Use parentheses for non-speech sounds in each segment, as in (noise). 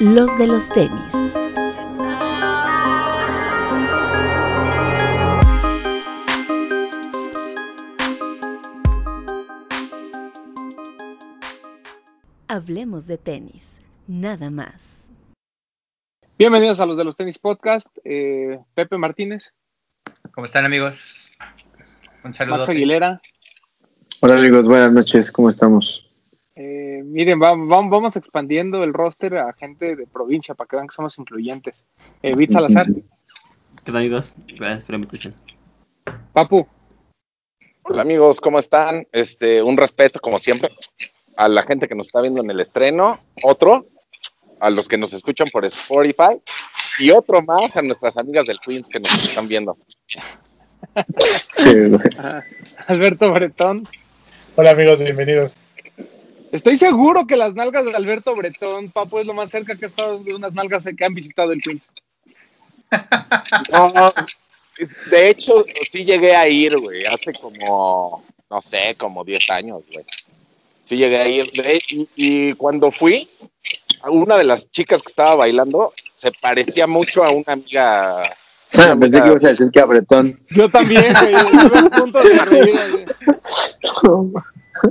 los de los tenis. Hablemos de tenis, nada más. Bienvenidos a los de los tenis podcast. Eh, Pepe Martínez, ¿Cómo están amigos? Un saludo. Max Aguilera. Hola amigos, buenas noches, ¿cómo estamos? Eh, miren, va- va- vamos expandiendo el roster a gente de provincia para que vean que somos incluyentes. Eh, Bit Salazar, ¿Qué tal amigos? Gracias por la invitación. Papu, Hola amigos, ¿cómo están? Este, un respeto como siempre a la gente que nos está viendo en el estreno, otro a los que nos escuchan por Spotify y otro más a nuestras amigas del Queens que nos están viendo. Sí, güey. (laughs) Alberto Bretón. Hola amigos, bienvenidos. Estoy seguro que las nalgas de Alberto Bretón, Papu, es lo más cerca que ha estado de unas nalgas que han visitado el Queens. No, de hecho, sí llegué a ir, güey, hace como, no sé, como 10 años, güey. Sí llegué a ir. De- y, y cuando fui, una de las chicas que estaba bailando se parecía mucho a una amiga. Ah, pensé que ibas a decir que a Bretón. Yo también, güey. (laughs)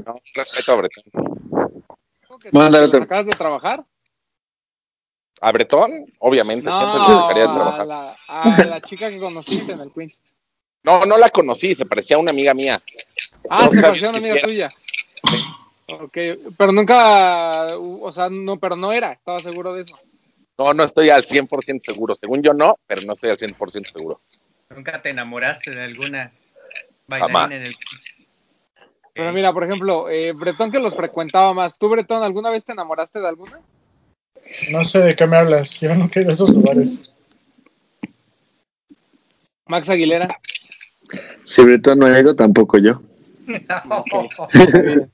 No, respeto a Bretón. ¿Cómo que Mándale te acabas de trabajar? ¿A Bretón? Obviamente, siempre No, se dejaría de a trabajar. la, a la chica que conociste en el Queens. No, no la conocí, se parecía a una amiga mía. Ah, No se pareció a una amiga tuya. Ok, pero nunca, o sea, no, pero no era, estaba seguro de eso. No, no estoy al 100% seguro. Según yo no, pero no estoy al 100% seguro. ¿Nunca te enamoraste de alguna Jamás. bailarina en el Pero mira, por ejemplo, eh, Bretón que los frecuentaba más. ¿Tú, Bretón, alguna vez te enamoraste de alguna? No sé de qué me hablas, yo no quiero esos lugares. Max Aguilera. Si Bretón no ha ido, tampoco yo. (laughs)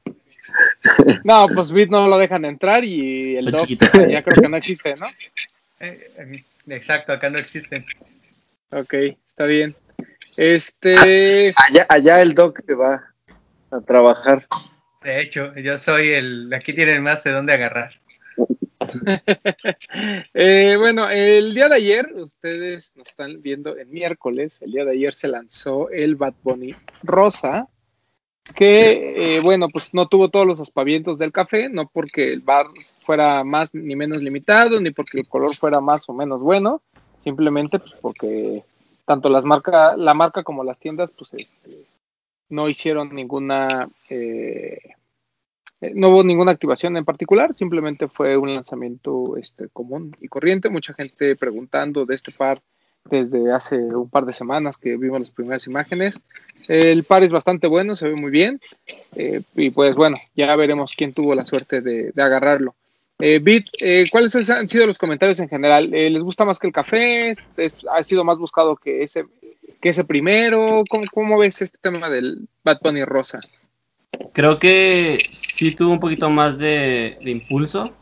No, pues Bit no lo dejan entrar y el Doc chiquito. ya creo que no existe, ¿no? Eh, Exacto, acá no existen. Ok, está bien. Este, Allá, allá el Doc se va a trabajar. De hecho, yo soy el. Aquí tienen más de dónde agarrar. (laughs) eh, bueno, el día de ayer, ustedes nos están viendo en miércoles, el día de ayer se lanzó el Bad Bunny Rosa, que, eh, bueno, pues no tuvo todos los aspavientos del café, no porque el bar fuera más ni menos limitado, ni porque el color fuera más o menos bueno, simplemente pues porque tanto las marcas, la marca como las tiendas, pues este, no hicieron ninguna, eh, eh, no hubo ninguna activación en particular, simplemente fue un lanzamiento este, común y corriente. Mucha gente preguntando de este par desde hace un par de semanas que vimos las primeras imágenes. El par es bastante bueno, se ve muy bien. eh, y pues bueno, ya veremos quién tuvo la suerte de, de agarrarlo. Eh, Bit, eh, ¿cuáles han sido los comentarios en general? Eh, ¿Les gusta más que el café? ¿Es- es- ¿Ha sido más buscado que ese, primero? ¿Cómo, ¿Cómo ves este tema del Bad Bunny Rosa? Creo que sí tuvo un poquito más de, impulso.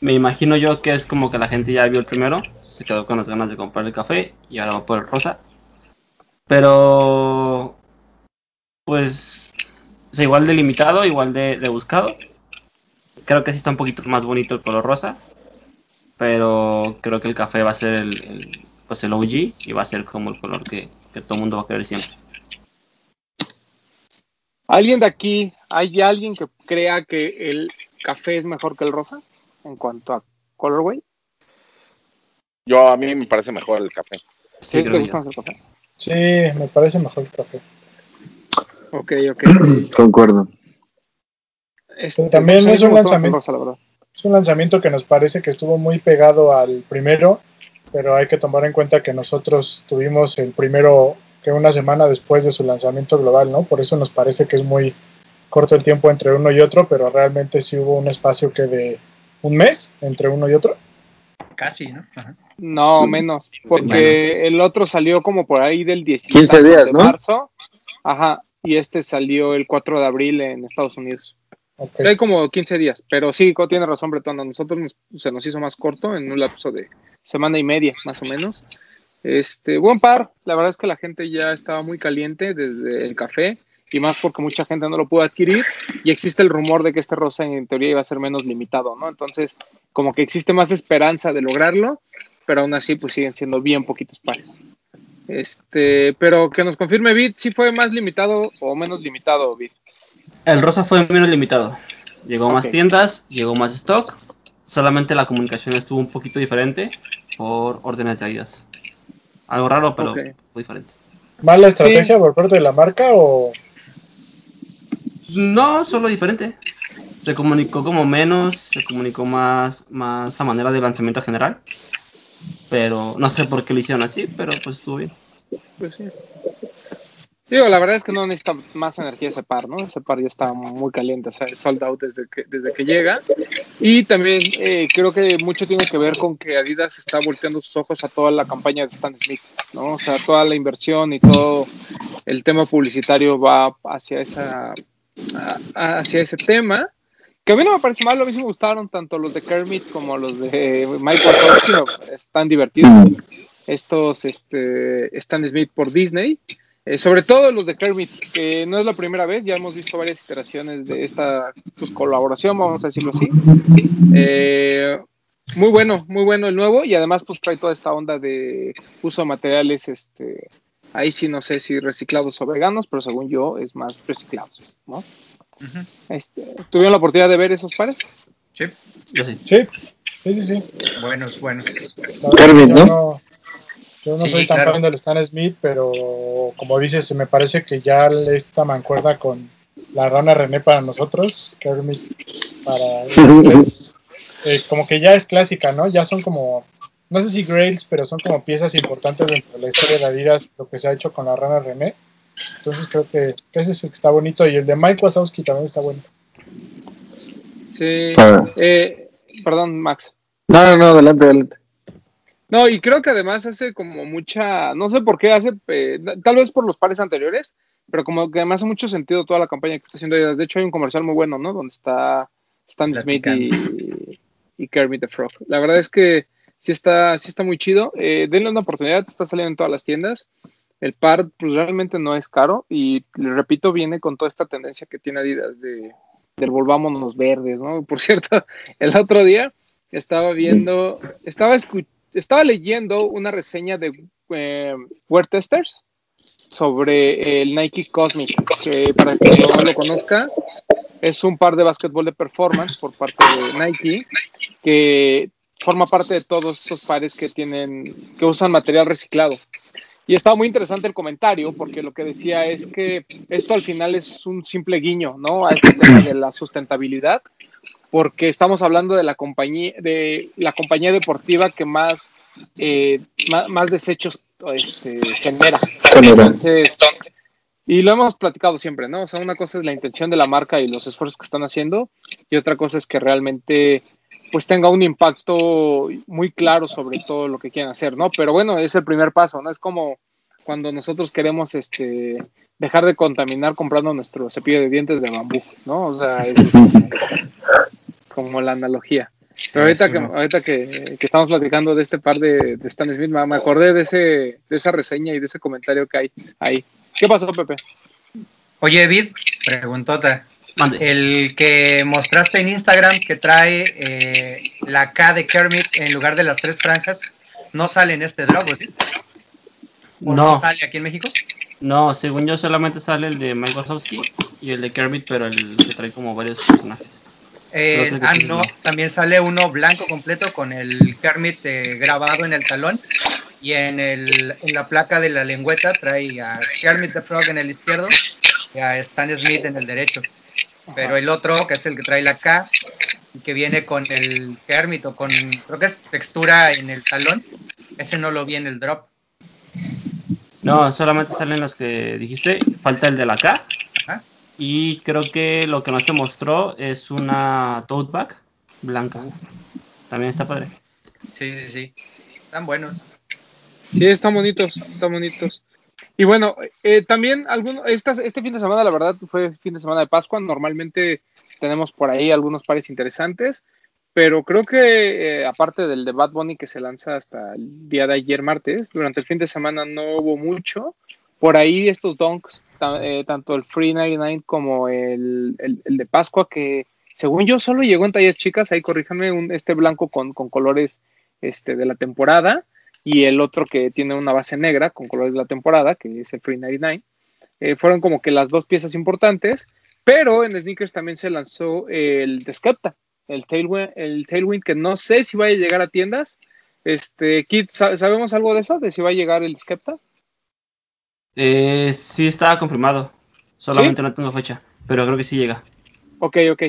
Me imagino yo que es como que la gente ya vio el primero, se quedó con las ganas de comprar el café y ahora va por el rosa. Pero, pues, o igual de limitado, igual de buscado. Creo que sí está un poquito más bonito el color rosa. Pero creo que el café va a ser el, el, pues el OG y va a ser como el color que, que todo el mundo va a querer siempre. ¿Alguien de aquí, hay alguien que crea que el café es mejor que el rosa en cuanto a colorway? Yo a mí me parece mejor el café. ¿Sí, Sí, te gusta más el café? Sí, me parece mejor el café. Ok, ok. (clears throat) Concuerdo. Este, También pues, es un lanzamiento. rosa, la verdad. Es un lanzamiento que nos parece que estuvo muy pegado al primero, pero hay que tomar en cuenta que nosotros tuvimos el primero que una semana después de su lanzamiento global, ¿no? Por eso nos parece que es muy corto el tiempo entre uno y otro, pero realmente sí hubo un espacio que de un mes entre uno y otro. Casi, ¿no? Ajá. No, menos, porque el otro salió como por ahí del 10 y 15 tantos días, de ¿no? marzo. Ajá, y este salió el 4 de abril en Estados Unidos. Ok. Hay como 15 días, pero sí, tiene razón Bretón, a nosotros nos- se nos hizo más corto en un lapso de semana y media, más o menos. Este, buen par, la verdad es que la gente ya estaba muy caliente desde el café y más porque mucha gente no lo pudo adquirir y existe el rumor de que este rosa en teoría iba a ser menos limitado, ¿no? Entonces, como que existe más esperanza de lograrlo, pero aún así pues siguen siendo bien poquitos pares. Este, pero que nos confirme Bit si fue más limitado o menos limitado Bit. El rosa fue menos limitado. Llegó más tiendas, llegó más stock. Solamente la comunicación estuvo un poquito diferente por órdenes de Adidas. Algo raro, pero Ok. muy diferente. ¿Mala estrategia por parte de la marca o No, solo diferente. Se comunicó como menos, se comunicó más, más a manera de lanzamiento general. Pero no sé por qué lo hicieron así, pero pues estuvo bien. Pues sí. Digo, la verdad es que no necesita más energía ese par, ¿no? Ese par ya está muy caliente, o sea, es sold out desde que, desde que llega. Y también eh, creo que mucho tiene que ver con que Adidas está volteando sus ojos a toda la campaña de Stan Smith, ¿no? O sea, toda la inversión y todo el tema publicitario va hacia esa hacia ese tema. Que a mí no me parece mal, a mí sí me gustaron tanto los de Kermit como los de Mike Wazowski, están divertidos. Estos este, Stan Smith por Disney. Eh, sobre todo los de Kermit, que no es la primera vez, ya hemos visto varias iteraciones de esta pues, colaboración, vamos a decirlo así. Eh, muy bueno, muy bueno el nuevo y además pues trae toda esta onda de uso de materiales, este, ahí sí no sé si reciclados o veganos, pero según yo es más reciclados, ¿no? Este, ¿Tuvieron la oportunidad de ver esos pares? Sí, Yo sí. sí? Sí, sí, sí. buenos, buenos. Kermit, ¿no? Yo no Sí, soy tan claro. fan del Stan Smith, pero como dices, me parece que ya esta mancuerda con la rana René para nosotros, Kermit para (laughs) eh, como que ya es clásica, ¿no? Ya son como, no sé si grails, pero son como piezas importantes dentro de la historia de Adidas, lo que se ha hecho con la rana René. Entonces creo que, que ese es el que está bonito y el de Mike Wazowski también está bueno. Sí. Ah. Eh, perdón, Max. No, no, no, adelante, adelante. No, y creo que además hace como mucha, no sé por qué hace, eh, tal vez por los pares anteriores, pero como que me hace mucho sentido toda la campaña que está haciendo Adidas. De hecho, hay un comercial muy bueno, ¿no? Donde está Stan Smith y, y Kermit the Frog. La verdad es que sí está, sí está muy chido. Eh, denle una oportunidad, está saliendo en todas las tiendas. El par, pues realmente no es caro y, le repito, viene con toda esta tendencia que tiene Adidas de, del volvámonos verdes, ¿no? Por (laughs) cierto, el otro día estaba viendo, estaba escuchando estaba leyendo una reseña de eh, Wear Testers sobre el Nike Cosmic, que para quien no lo conozca, es un par de básquetbol de performance por parte de Nike, que forma parte de todos estos pares que tienen, que usan material reciclado. Y estaba muy interesante el comentario, porque lo que decía es que esto al final es un simple guiño, ¿no? A este tema de la sustentabilidad porque estamos hablando de la compañía de la compañía deportiva que más eh, más, más, desechos este, genera. Genera. Entonces, y lo hemos platicado siempre, ¿no? O sea, una cosa es la intención de la marca y los esfuerzos que están haciendo, y otra cosa es que realmente pues tenga un impacto muy claro sobre todo lo que quieren hacer, ¿no? Pero bueno, es el primer paso, ¿no? Es como cuando nosotros queremos este dejar de contaminar comprando nuestro cepillo de dientes de bambú, ¿no? O sea, es (laughs) como la analogía. Pero ahorita, que, ahorita que, que, estamos platicando de este par de, de Stan Smith, me acordé de, ese, de esa reseña y de ese comentario que hay ahí. ¿Qué pasó, Pepe? Oye, Vid, preguntota. El que mostraste en Instagram que trae eh, la K de Kermit en lugar de las tres franjas, ¿no sale en este drop? ¿sí? ¿O no. no sale aquí en México? No, según yo solamente sale el de Mike Wazowski y el de Kermit, pero el que trae como varios personajes. Eh, ah, no, también sale uno blanco completo con el Kermit eh, grabado en el talón y en, el, en la placa de la lengüeta trae a Kermit the Frog en el izquierdo y a Stan Smith en el derecho. Pero el otro, que es el que trae la K, que viene con el Kermit o con, creo que es textura en el talón, ese no lo vi en el drop. No, solamente salen los que dijiste, falta el de la K. Ajá. Y creo que lo que no se mostró es una tote bag blanca. También está padre. Sí, sí, sí. Están buenos. Sí, están bonitos, están bonitos. Y bueno, eh, también algunos, estas, este fin de semana, la verdad, fue fin de semana de Pascua. Normalmente tenemos por ahí algunos pares interesantes, pero creo que eh, aparte del de Bad Bunny que se lanza hasta el día de ayer martes, durante el fin de semana no hubo mucho. Por ahí estos donks eh, tanto el Free 99 como el, el- de Pascua, que según yo solo llegó en tallas chicas, ahí corríjanme, un, este blanco con, con colores este, de la temporada y el otro que tiene una base negra con colores de la temporada, que es el Free 99. Eh, fueron como que las dos piezas importantes, pero en sneakers también se lanzó el de Skepta, el Tailwind, el Tailwind, que no sé si vaya a llegar a tiendas. Este, Kit, ¿sa- ¿sabemos algo de eso? ¿De si va a llegar el Skepta? Eh, sí está confirmado. Solamente no tengo fecha, pero creo que sí llega. Ok, ok.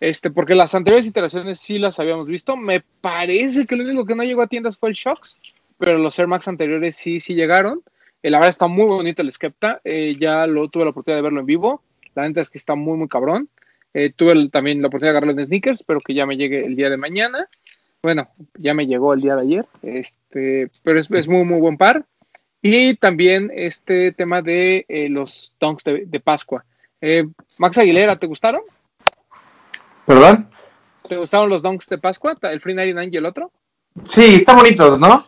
Este, porque las anteriores iteraciones sí las habíamos visto. Me parece que lo único que no llegó a tiendas fue el Shocks, pero los Air Max anteriores sí, sí llegaron. Eh, la verdad está muy bonito el Skepta. Eh, ya lo tuve la oportunidad de verlo en vivo. La neta es que está muy, muy cabrón. Eh, tuve el- también la oportunidad de agarrarlo en sneakers, pero que ya me llegue el día de mañana. Bueno, ya me llegó el día de ayer. Este, pero es, es muy, muy buen par. Y también este tema de eh, los donks de, de Pascua. Eh, Max Aguilera, ¿te gustaron? ¿Perdón? ¿Te gustaron los donks de Pascua? ¿El Free 99 y el otro? Sí, están bonitos, ¿no?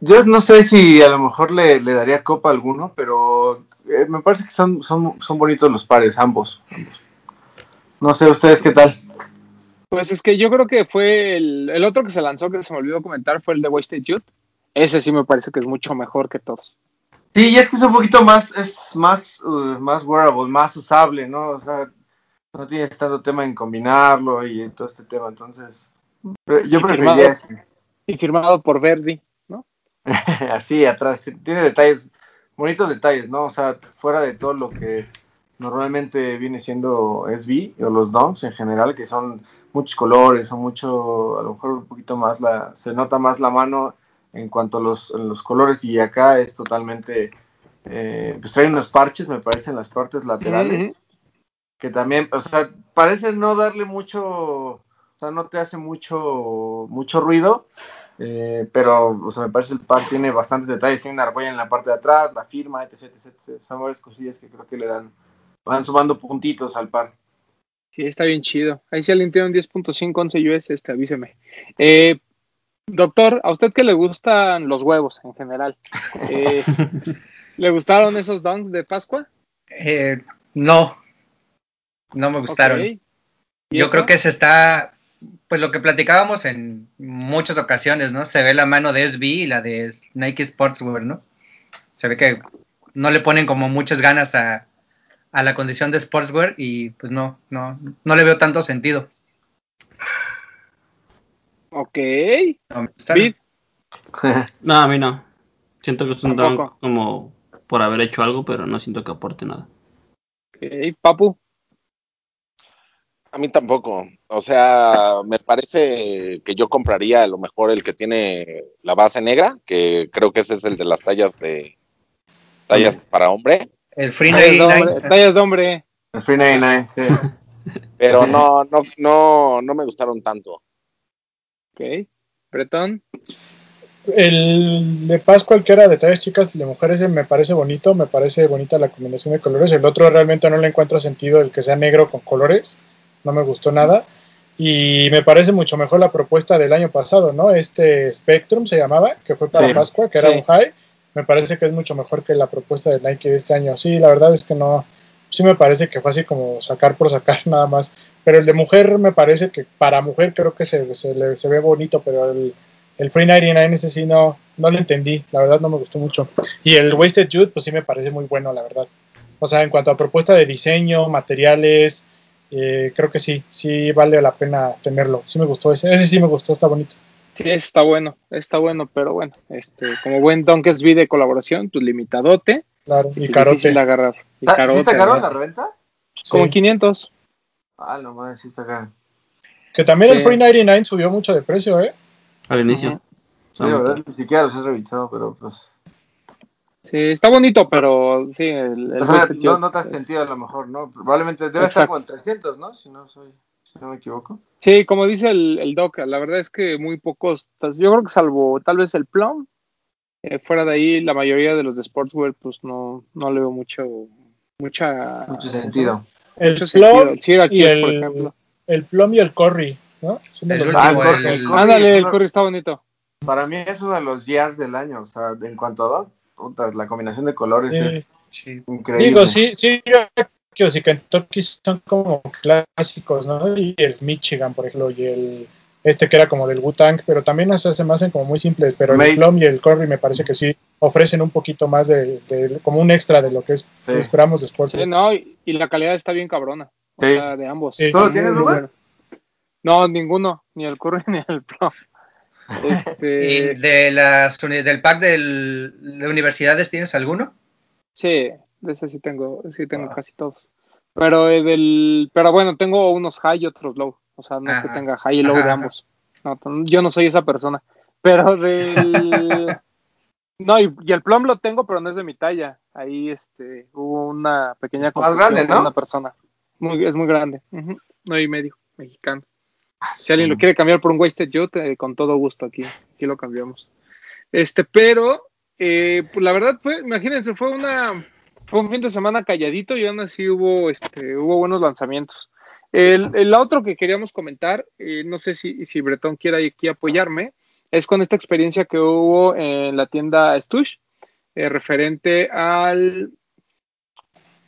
Yo no sé si a lo mejor le, le daría copa a alguno, pero eh, me parece que son, son, son bonitos los pares, ambos, ambos. No sé ustedes qué tal. Pues es que yo creo que fue el, el otro que se lanzó, que se me olvidó comentar, fue el de Wasted Youth. Ese sí me parece que es mucho mejor que todos. Sí, y es que es un poquito más, es más, uh, más wearable, más usable, ¿no? O sea, no tienes tanto tema en combinarlo y todo este tema, entonces yo Y preferiría ese. Y firmado por Verdi, ¿no? (laughs) así atrás. Tiene detalles, bonitos detalles, ¿no? O sea, fuera de todo lo que normalmente viene siendo SB o los DOMs en general, que son muchos colores, son mucho, a lo mejor un poquito más la, se nota más la mano en cuanto a los, en los colores y acá es totalmente, eh, pues trae unos parches, me parece, en las partes laterales, que también, o sea, parece no darle mucho, o sea, no te hace mucho, mucho ruido, eh, pero o sea, me parece el par tiene bastantes detalles, tiene una argolla en la parte de atrás, la firma, etc, etc, etc. Son varias cosillas que creo que le dan, van sumando puntitos al par. Sí, está bien chido. Ahí si alguien tiene un 10.5 11 US, este, avíseme. Eh, doctor, ¿a usted qué le gustan los huevos en general? Eh, (laughs) ¿Le gustaron esos donks de Pascua? Eh, no, no me gustaron. Ok. ¿Y Yo eso? creo que se está, pues lo que platicábamos en muchas ocasiones, ¿no? Se ve la mano de SB y la de Nike Sportswear, ¿no? Se ve que no le ponen como muchas ganas a, a la condición de Sportswear y pues no, no, no le veo tanto sentido. Ok. (laughs) No a mí no. Siento que es un dunk como por haber hecho algo, pero no siento que aporte nada. ok. Papu, A mí tampoco. O sea, me parece que yo compraría a lo mejor el que tiene la base negra, que creo que ese es el de las tallas de tallas para hombre, El Free tallas de hombre. 99, Tallas de hombre. El Free 99, sí. pero (laughs) no, no, no, no me gustaron tanto. Ok. Bretón. El de Pascua, el que era de tallas chicas y de mujeres, me parece bonito, me parece bonita la combinación de colores. El otro realmente no le encuentro sentido, el que sea negro con colores, no me gustó nada. Y me parece mucho mejor la propuesta del año pasado, ¿no? Este Spectrum se llamaba, que fue para Sí. Pascua, que era Sí. un high. Me parece que es mucho mejor que la propuesta de Nike de este año. Sí, la verdad es que no, sí me parece que fue así como sacar por sacar (laughs) nada más. Pero el de mujer me parece que para mujer creo que se, se, le- se ve bonito, pero el, el Free 99 ese sí no, no lo entendí, la verdad no me gustó mucho. Y el Wasted Youth pues sí me parece muy bueno, la verdad. O sea, en cuanto a propuesta de diseño, materiales, eh, creo que sí, sí vale la pena tenerlo. Sí me gustó ese, ese sí me gustó, está bonito. Sí, está bueno, está bueno, pero bueno, este, como buen Donkers V de colaboración, pues limitadote Claro, y y pues carote. difícil agarrar. Y Ah, carote, ¿Sí está caro la reventa? Sí. Como en 500. Ah, no mames, sí está caro. Que también el Sí. Free 99 subió mucho de precio, ¿eh? Al inicio. Sí, la verdad, ni siquiera los he revisado, pero pues... Sí, está bonito, pero sí, el, el O sea, no, no te has sentido a lo mejor, ¿no? Probablemente debe estar Exacto. como en 300, ¿no? Si no soy, si no me equivoco. Sí, como dice el, el Doc, la verdad es que muy pocos, pues, yo creo que salvo tal vez el Plum, eh, fuera de ahí la mayoría de los de Sportswear, pues no, no le veo mucho, mucha... Mucho sentido. El Syracuse, y por el, ejemplo. el Plum y el Ah, Curry, el- Curry Ándale, el Curry está bonito. Para mí es uno de los years del año, o sea, en cuanto a la combinación de colores Sí, es Sí. Increíble. Digo, sí, sí, y Kentucky son como clásicos, ¿no? Y el Michigan, por ejemplo, y el este que era como del Wu-Tang, pero también o sea, se me hacen como muy simples, pero Mace. el Plum y el Curry me parece que sí ofrecen un poquito más de, de- como un extra de lo que es Sí. esperamos después. Sí, no, y, y la calidad está bien cabrona. O Sí. sea, de ambos. No, ninguno, ni el Curry (laughs) ni el. ¿Y Este, de las del pack del- de universidades tienes alguno? sí, de ese sí tengo, sí tengo casi todos. Pero eh, del, pero bueno, tengo unos high y otros low. O sea, no es que tenga high y low de ambos. No, yo no soy esa persona. Pero del (laughs) No, y, y el plum lo tengo, pero no es de mi talla. Ahí este hubo una pequeña Más grande, ¿no? una persona. Muy, es muy grande. Nueve y medio, mexicano. Si alguien lo quiere cambiar por un wasted youth, eh, con todo gusto aquí, aquí lo cambiamos. Este, pero eh, pues la verdad fue, imagínense, fue una fue un fin de semana calladito y aún así hubo este hubo buenos lanzamientos. El, el otro que queríamos comentar, eh, no sé si, si Bretón quiera aquí apoyarme, es con esta experiencia que hubo en la tienda Stush, eh, referente al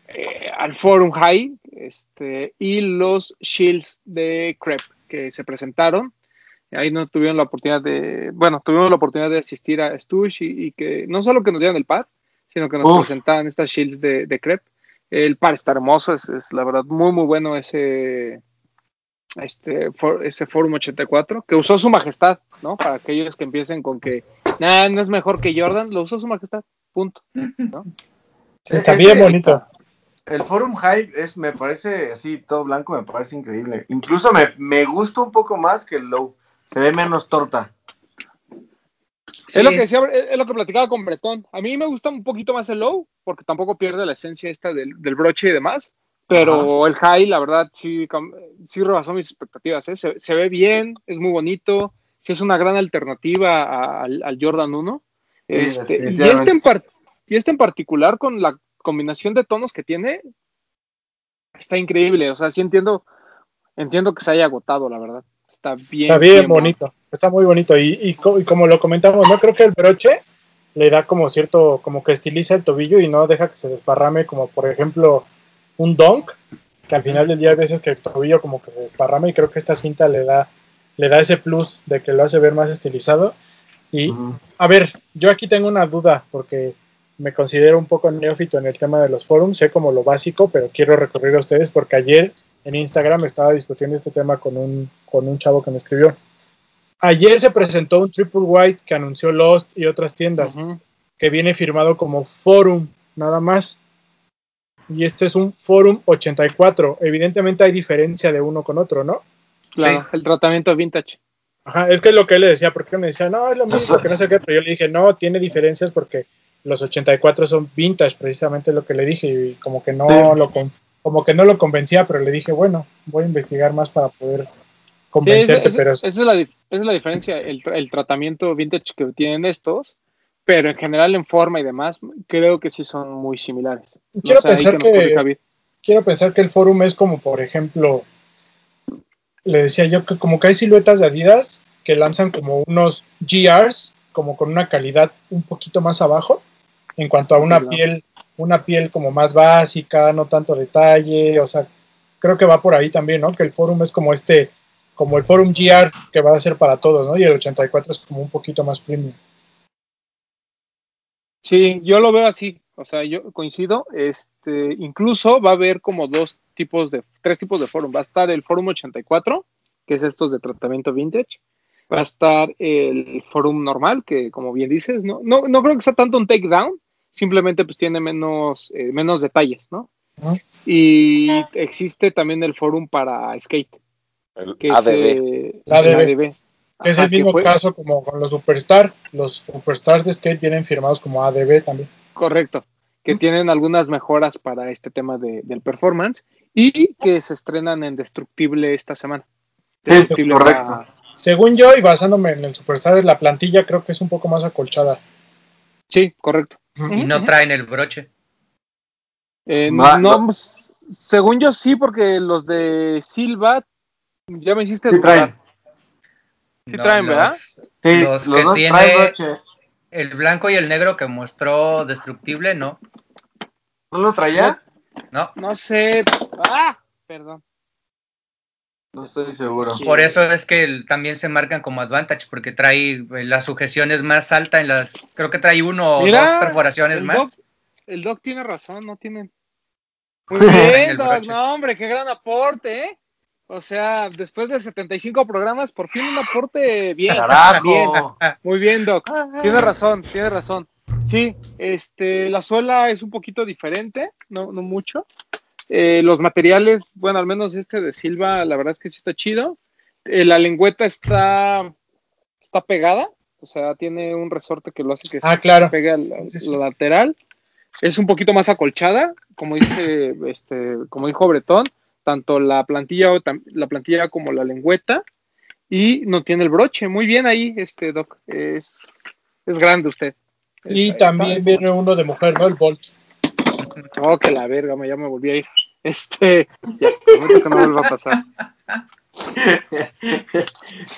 eh, al Forum High este, y los Shields de Crep que se presentaron. Ahí no tuvieron la oportunidad de, bueno, tuvimos la oportunidad de asistir a Stush y, y que no solo que nos dieran el pad, sino que nos Uf. presentaban estas Shields de, de Crep. El par está hermoso, es, es la verdad muy, muy bueno ese, este, for- ese Forum 84, que usó su majestad, ¿no? Para aquellos que empiecen con que, nada, no es mejor que Jordan, lo usó su majestad, punto. ¿no? Está bien bonito. El Forum Hype es, me parece así, todo blanco, me parece increíble. Incluso me, me gusta un poco más que el Low. Se ve menos torta. Es lo que decía, es lo que platicaba con Bretón. A mí me gusta un poquito más el low, porque tampoco pierde la esencia esta del, del broche y demás. Pero el high, la verdad, sí, sí rebasó mis expectativas. ¿eh? Se, se ve bien, es muy bonito, sí es una gran alternativa a- al, al Jordan 1. Sí, Este, y, este en par- y este en particular, con la combinación de tonos que tiene, está increíble. O sea, sí entiendo, entiendo que se haya agotado, la verdad. Está bien. Está bien bonito, está muy bonito. Y, y, co- y como lo comentamos, no creo que el broche le da como cierto, como que estiliza el tobillo y no deja que se desparrame, como por ejemplo un donk, que al final del día hay veces que el tobillo como que se desparrama y creo que esta cinta le da, le da ese plus de que lo hace ver más estilizado. Y a ver, yo aquí tengo una duda porque me considero un poco neófito en el tema de los forums, sé como lo básico, pero quiero recurrir a ustedes porque ayer en Instagram estaba discutiendo este tema con un, con un chavo que me escribió. Ayer se presentó un Triple White que anunció Lost y otras tiendas, que viene firmado como Forum, nada más. Y este es un Forum 84. Evidentemente hay diferencia de uno con otro, ¿no? Claro, Sí. el tratamiento vintage. Ajá, es que es lo que él le decía, porque me decía, no, es lo mismo, que no sé qué, pero yo le dije, no, tiene diferencias porque los 84 son vintage, precisamente lo que le dije, y como que no Sí. lo con- como que no lo convencía, pero le dije, bueno, voy a investigar más para poder Sí, esa, es la, esa es la diferencia, el, tra- el tratamiento vintage que tienen estos, pero en general en forma y demás, creo que sí son muy similares. No quiero sé, pensar que quiero pensar que el forum es como, por ejemplo, le decía yo que como que hay siluetas de Adidas que lanzan como unos GRs, como con una calidad un poquito más abajo, en cuanto a una piel, una piel como más básica, no tanto detalle, o sea, creo que va por ahí también, ¿no? Que el forum es como este, como el forum GR que va a ser para todos, ¿no? Y el 84 es como un poquito más premium. Sí, yo lo veo así, o sea, yo coincido, este, incluso va a haber como dos tipos de, tres tipos de forum, va a estar el forum 84, que es estos de tratamiento vintage, va a estar el forum normal, que como bien dices, no, no, no creo que sea tanto un takedown, simplemente pues tiene menos, eh, menos detalles, ¿no? Y existe también el forum para skate, El que es ADB. eh, el ADB. Es el mismo fue- caso como con los Superstar, los Superstars de skate vienen firmados como ADB también. Correcto, que tienen algunas mejoras para este tema de- del performance y que se estrenan en Destructible esta semana. Sí, Destructible correcto. Según yo, y basándome en el Superstar, la plantilla creo que es un poco más acolchada. Sí, correcto. Y no traen el broche. Eh, no, no. s- según yo sí, porque los de Silva ya me hiciste Sí traen. Sí traen, ¿verdad? Sí, Los los, que dos tiene- traen broche. El blanco y el negro que mostró Destructible, no. ¿No lo traía? No, No sé. Ah, perdón. No estoy seguro. por eso es que el- también se marcan como advantage, porque trae eh, la sujeción es más alta en las, creo que trae uno o dos perforaciones el más. Doc, el Doc tiene razón, no tiene. (laughs) Muy En bien, Doc, no, hombre, qué gran aporte, ¿eh? O sea, después de 75 programas, por fin un aporte bien. bien. Muy bien, Doc. Tiene razón, tiene razón. Sí, este, la suela es un poquito diferente, no, no mucho. Eh, los materiales, bueno, al menos este de Silva, la verdad es que sí está chido. Eh, la lengüeta está, está pegada, o sea, tiene un resorte que lo hace que Ah, claro. pegue al, al- Sí, sí. lo lateral. Es un poquito más acolchada, como dice, este, como dijo Bretón, tanto la plantilla, o la plantilla como la lengüeta, y no tiene el broche. Muy bien ahí, este Doc. Es, es grande usted. Y Está- también está- viene uno de mujer, ¿no? El Bolt. Oh, que la verga, me, ya me volví a ir. Este, ya, prometo que no vuelva a pasar.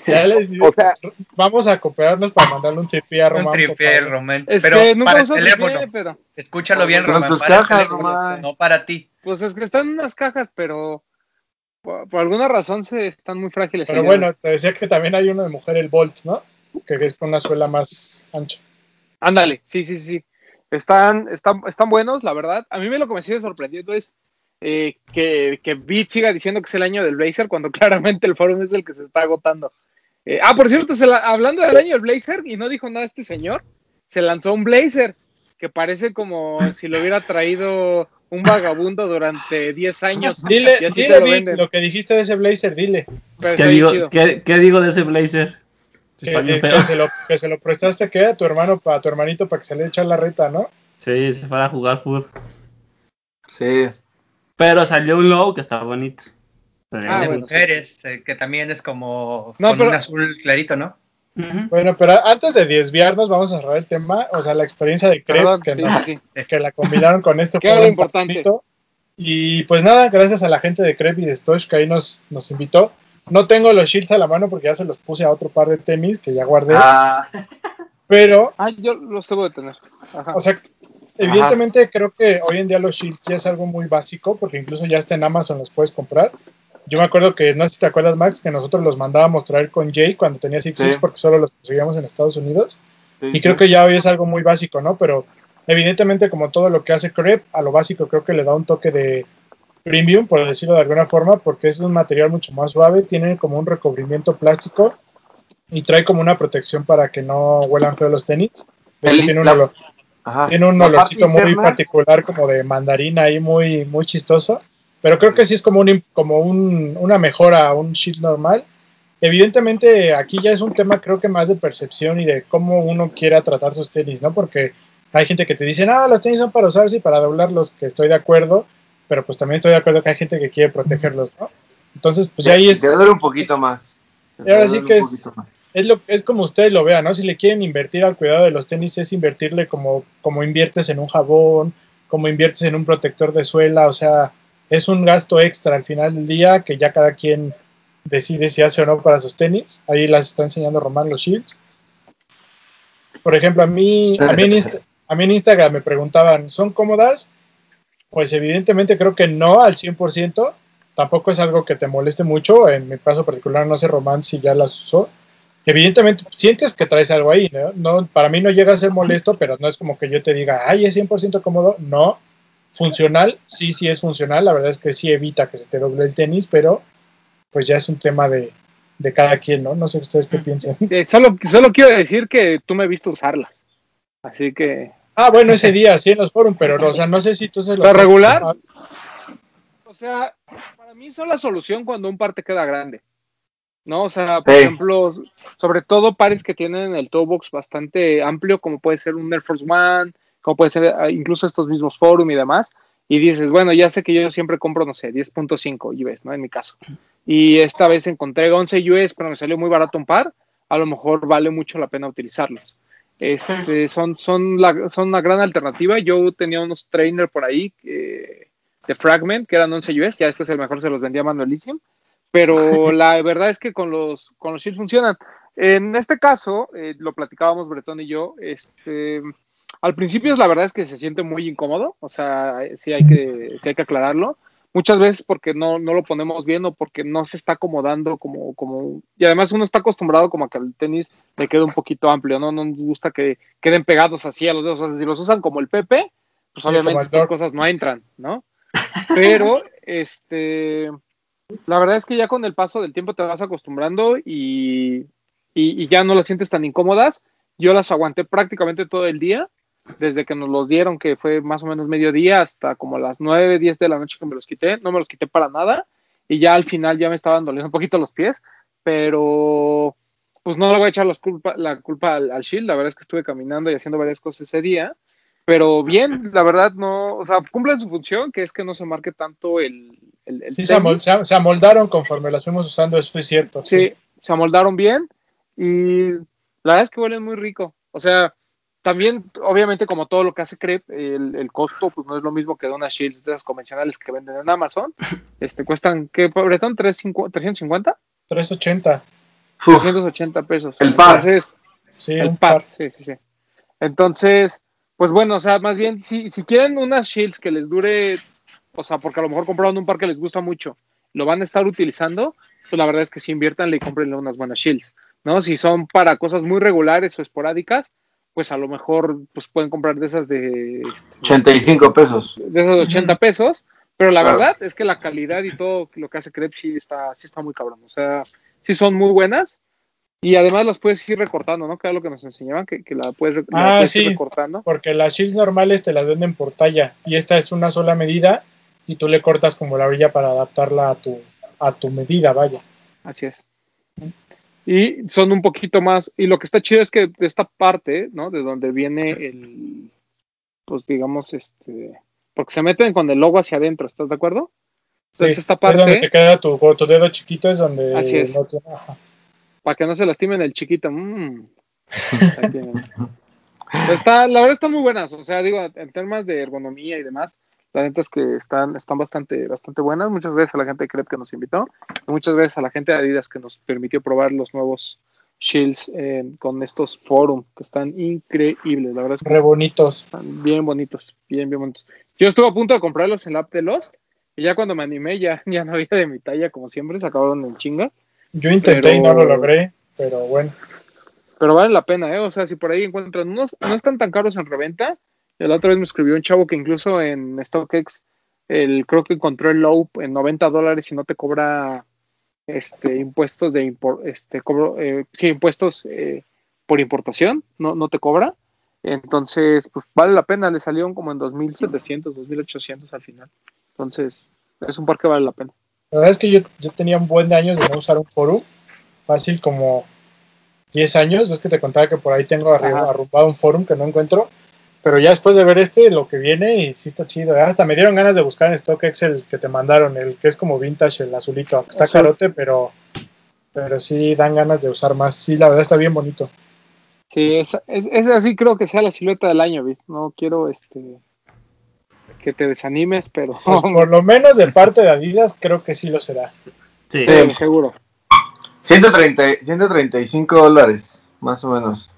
Ya les dije, O sea, vamos a cooperarnos para mandarle un tripié a Un Román. por tripié, favor. Román. Es pero que nunca para el uso teléfono. tripié, pero Escúchalo bien, Román. tus para cajas, teléfono, Román. no para ti. pues es que están en unas cajas, pero por, por alguna razón se están muy frágiles. Pero allá. bueno, te decía que también hay uno de mujer, el Bolt, ¿no? Que es con una suela más ancha. Ándale, sí, sí, sí. Están, están, están buenos, la verdad. A mí me lo que me sigue sorprendiendo es eh, que, que Beat siga diciendo que es el año del Blazer cuando (laughs) claramente el forum es el que se está agotando. Eh, ah, por cierto, se la- hablando del año del Blazer, y no dijo nada este señor, se lanzó un Blazer que parece como si lo hubiera traído un vagabundo durante 10 años. (laughs) Dile, y así dile, lo Vic, venden. lo que dijiste de ese blazer, dile. Pero ¿Qué digo. ¿qué, qué digo de ese blazer? Que, que feo. se lo, que se lo prestaste ¿qué? a tu hermano, a tu hermanito para que se le eche la reta, ¿no? Sí, se fue a jugar food. Sí. Pero salió un low que está bonito. Ah, de bueno. Mujeres, eh, que también es como No, con pero- un azul clarito, ¿no? Bueno, pero antes de desviarnos, vamos a cerrar el tema. O sea, la experiencia de Crep, que, sí, nos- sí, sí. que la combinaron con este (laughs) lo forum importante. Y pues nada, gracias a la gente de Crep y de Stosh que ahí nos, nos invitó. No tengo los shields a la mano porque ya se los puse a otro par de tenis que ya guardé. Ah, Pero Ah, yo los debo de tener. Ajá. O sea, evidentemente creo que hoy en día los shields ya es algo muy básico, porque incluso ya está en Amazon los puedes comprar. Yo me acuerdo que, no sé si te acuerdas, Max, que nosotros los mandábamos traer con Jay cuando tenía Six Sí. Six porque solo los conseguíamos en Estados Unidos. sí, Y creo sí. que ya hoy es algo muy básico, ¿no? Pero evidentemente, como todo lo que hace Crep, a lo básico creo que le da un toque de premium, por decirlo de alguna forma, porque es un material mucho más suave, tiene como un recubrimiento plástico y trae como una protección para que no huelan feo los tenis. De hecho, El- tiene un la- olor- Ajá. tiene un olorcito muy particular como de mandarina ahí muy, muy chistoso. Pero creo que sí es como, un, como un- una mejora a un sheet normal. Evidentemente aquí ya es un tema creo que más de percepción y de cómo uno quiera tratar sus tenis, ¿no? Porque hay gente que te dice, no, los tenis son para usarse y para doblarlos, que estoy de acuerdo, pero pues también estoy de acuerdo que hay gente que quiere protegerlos, ¿no? Entonces, pues ya ahí es, Te duele un poquito más. Y ahora sí que es-. Es, lo, es como ustedes lo vean, ¿no? Si le quieren invertir al cuidado de los tenis, es invertirle como, como inviertes en un jabón, como inviertes en un protector de suela, o sea, es un gasto extra al final del día que ya cada quien decide si hace o no para sus tenis. Ahí las está enseñando Román los Shields. Por ejemplo, a mí, a mí, en, Insta- a mí en Instagram me preguntaban, ¿son cómodas? Pues evidentemente creo que no al 100%. Tampoco es algo que te moleste mucho. En mi caso particular, no sé Román si ya las usó. Evidentemente sientes que traes algo ahí, ¿no? no para mí no llega a ser molesto, pero no es como que yo te diga, ay, es 100% cómodo. No. Funcional, sí, sí es funcional. La verdad es que sí evita que se te doble el tenis, pero pues ya es un tema de, de cada quien, ¿no? No sé ustedes qué piensan. (laughs) Eh, solo, solo quiero decir que tú me viste usarlas. Así que. Ah, bueno, ese día sí en los foros, pero o sea, no sé si tú se ¿Pero regular? O sea, para mí son la solución cuando un par te queda grande. ¿No? O sea, por Sí. ejemplo, sobre todo pares que tienen el toe box bastante amplio, como puede ser un Air Force One, como puede ser ah, incluso estos mismos Forum y demás. Y dices, bueno, ya sé que yo siempre compro, no sé, 10.5 US, ¿no? En mi caso. Y esta vez encontré 11 US, pero me salió muy barato un par. A lo mejor vale mucho la pena utilizarlos. Este, son, son, la, son una gran alternativa. Yo tenía unos trainer por ahí eh, de Fragment que eran 11 US, ya después el mejor se los vendía manualísimo. Pero (laughs) la verdad es que con los, con los shields funcionan. En este caso, eh, lo platicábamos Bretón y yo, este, Al principio la verdad es que se siente muy incómodo, o sea, sí hay que, sí hay que aclararlo. Muchas veces porque no, no lo ponemos bien o porque no se está acomodando como, como, y además uno está acostumbrado como a que el tenis le quede un poquito amplio, ¿no? No nos gusta que queden pegados así a los dedos, o sea, si los usan como el Pepe, pues obviamente estas cosas no entran, ¿no? (laughs) Pero, este, la verdad es que ya con el paso del tiempo te vas acostumbrando y, ya no las sientes tan incómodas. Yo las aguanté prácticamente todo el día, desde que nos los dieron, que fue más o menos mediodía, hasta como las 9, 10 de la noche que me los quité. No me los quité para nada y ya al final ya me estaban doliendo un poquito los pies, pero pues no le voy a echar las culpa, la culpa al, al Shield. La verdad es que estuve caminando y haciendo varias cosas ese día. Pero bien, la verdad no, o sea, cumplen su función, que es que no se marque tanto el, el, el Sí, se, amol- se- se amoldaron conforme las fuimos usando, eso es cierto. Sí, se amoldaron bien y la verdad es que huelen muy rico. O sea, también, obviamente, como todo lo que hace Crepe, el, el costo pues no es lo mismo que de unas shields de esas convencionales que venden en Amazon. (laughs) Este cuestan, ¿qué? ¿Pobretón? ¿350? ¿350? 380. Uf, 380 pesos. El par. Entonces, Sí, el par, par. sí, sí, sí. Entonces, pues bueno, o sea, más bien, si, si quieren unas shields que les dure, o sea, porque a lo mejor compraron un par que les gusta mucho, lo van a estar utilizando, pues la verdad es que si inviertan y compren unas buenas shields, ¿no? Si son para cosas muy regulares o esporádicas, pues a lo mejor pues pueden comprar de esas de, este, 85 pesos. de esos 80 pesos, pero la Claro. verdad es que la calidad y todo lo que hace Crepe sí está, sí está muy cabrón, o sea, sí son muy buenas y además las puedes ir recortando, ¿no? Que era lo que nos enseñaban, que, que la puedes, la Ah, ir recortando. Porque las shields normales te las venden por talla y esta es una sola medida y tú le cortas como la orilla para adaptarla a tu, a tu medida, vaya. Así es. Y son un poquito más, y lo que está chido es que de esta parte, ¿no? De donde viene el, pues digamos, este, porque se meten con el logo hacia adentro, ¿estás de acuerdo? Entonces Sí, esta es donde te parte, queda tu, tu dedo chiquito, es donde Así es. no te- ajá. para que no se lastimen el chiquito, mm, (laughs) está, la verdad están muy buenas, o sea, digo, en temas de ergonomía y demás, la neta es que están, están bastante, bastante buenas. Muchas gracias a la gente de Crepe que nos invitó, y muchas gracias a la gente de Adidas que nos permitió probar los nuevos Shields eh, con estos Forum, que están increíbles, la verdad es que re bonitos. están bien bonitos, bien, bien bonitos. Yo estuve a punto de comprarlos en la app de los, y ya cuando me animé, ya, (laughs) ya no había de mi talla, como siempre, se acabaron en chinga. Yo intenté y no Pero- lo logré, pero bueno. Pero vale la pena, ¿eh? O sea, si por ahí encuentran unos, no están tan caros en reventa. La otra vez me escribió un chavo que incluso en StockX, el, creo que encontró el low en 90 dólares y no te cobra este impuestos de impor- este cobro, eh, sí, impuestos eh, por importación, no, no te cobra. Entonces, pues vale la pena, le salieron como en 2700, 2800 al final. Entonces, es un par que vale la pena. La verdad es que yo, yo tenía un buen de años de no usar un forum, fácil como 10 años, ves que te contaba que por ahí tengo arri- Ajá. arrumbado un forum que no encuentro, pero ya después de ver este, lo que viene, y sí está chido, ¿eh? hasta me dieron ganas de buscar en StockX el que te mandaron, el que es como vintage, el azulito, aunque está Azul. carote, pero, pero sí dan ganas de usar más, sí, la verdad está bien bonito. Sí, es, es, es así creo que sea la silueta del año, Vic. No quiero este que te desanimes, pero Pues, por lo menos de parte de Adidas, creo que sí lo será. Sí. Sí, seguro. 130, 135 dólares, más o menos.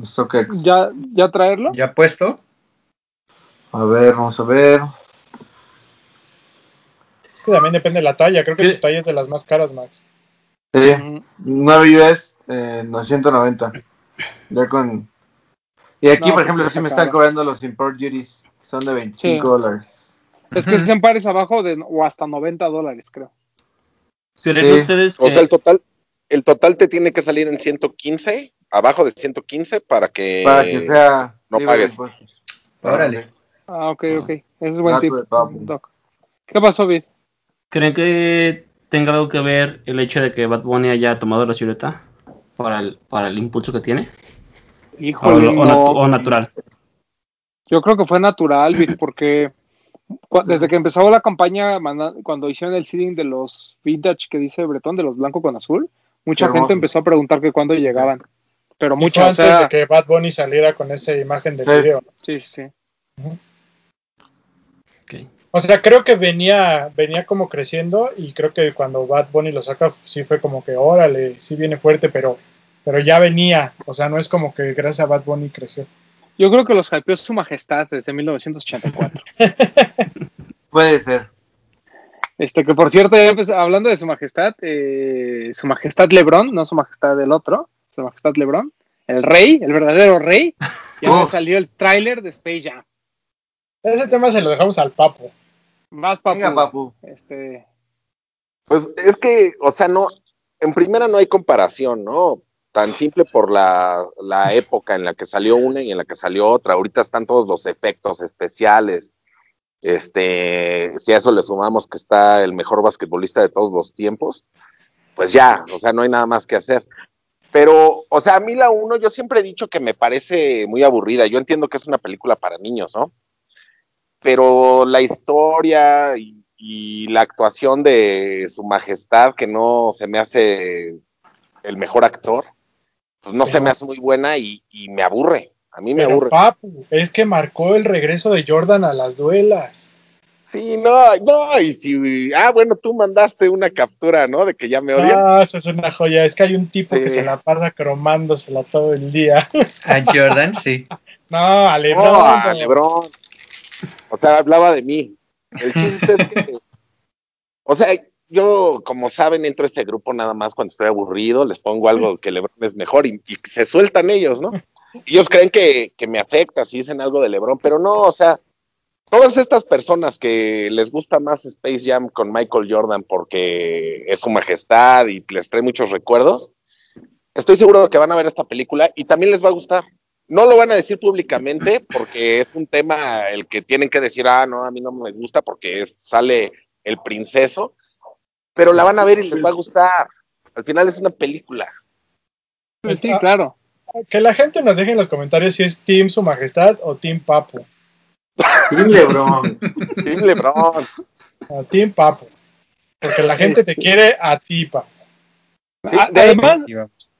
StockX. ¿Ya, ya traerlo? ¿Ya puesto? A ver, vamos a ver. Es que también depende de la talla, creo que ¿Qué? tu talla es de las más caras, Max. Sí, Mm, 9 US, eh, 990. Ya con. Y aquí, No, por pues ejemplo, sí me están cobrando los import duties, que son de 25 Sí. dólares. Es que Ujú. es en pares abajo de o hasta 90 dólares, creo. ¿Creen Sí. ustedes O sea, que el total, el total te tiene que salir en 115, abajo de 115 para que, Para que sea. no pagues. Órale. Ah, ok, ok. Ese es buen tip. Doc. ¿Qué pasó, Vid? creen que tenga algo que ver el hecho de que Bad Bunny haya tomado la silueta para el, para el impulso que tiene? O, Híjole, o no. natu- o natural. Yo creo que fue natural, Vic, porque desde que empezó la campaña, cuando hicieron el seeding de los vintage que dice Bretón, de los blanco con azul, mucha Qué gente hermoso. empezó a preguntar que cuándo llegaban. Pero Y fue mucho, o antes sea, de que Bad Bunny saliera con esa imagen del Sí. video. ¿no? sí, sí. O sea, creo que venía, venía como creciendo y creo que cuando Bad Bunny lo saca sí fue como que órale, sí viene fuerte, pero, pero ya venía. O sea, no es como que gracias a Bad Bunny creció. Yo creo que los hypeó su majestad desde 1984. (laughs) Puede ser. Este, que por cierto, ya hablando de su majestad, eh, su majestad Lebrón, no su majestad del otro, su majestad Lebrón, el rey, el verdadero rey, ya me salió el tráiler de Space Jam. Ese tema se lo dejamos al papo. Más papu. Venga, papu. Este, Pues es que, o sea, no, en primera no hay comparación, ¿no? Tan simple por la, la época en la que salió una y en la que salió otra. Ahorita están todos los efectos especiales. Este, si a eso le sumamos que está el mejor basquetbolista de todos los tiempos, pues ya, o sea, no hay nada más que hacer. Pero, o sea, a mí la uno, yo siempre he dicho que me parece muy aburrida. Yo entiendo que es una película para niños, ¿no? Pero la historia y, y la actuación de su majestad, que no se me hace el mejor actor, pues no se me hace muy buena y, y me aburre. A mí me aburre. papu, es que marcó el regreso de Jordan a las duelas. Sí, no, no, y si, ah, bueno, tú mandaste una captura, ¿no? De que ya me odian. Ah, esa es una joya. Es que hay un tipo que se la pasa cromándosela todo el día. A (laughs) Jordan, sí. No, a LeBron. No, a güey. Lebrón. O sea, hablaba de mí. El chiste es que, (laughs) o sea, yo, como saben, entro a este grupo nada más cuando estoy aburrido, les pongo algo que Lebrón es mejor y, y se sueltan ellos, ¿no? Ellos creen que, que me afecta si dicen algo de Lebrón, pero no, o sea, todas estas personas que les gusta más Space Jam con Michael Jordan porque es su majestad y les trae muchos recuerdos, estoy seguro que van a ver esta película y también les va a gustar. No lo van a decir públicamente porque es un tema el que tienen que decir, ah, no, a mí no me gusta porque es- sale el princeso, pero la van a ver y les va a gustar. Al final es una película. sí, claro. Que la gente nos deje en los comentarios si es Team Su Majestad o Team Papu. Team LeBron. Team LeBron. O Team Papu. Porque la gente te Este- quiere a ti, Papu. Sí, A- de además,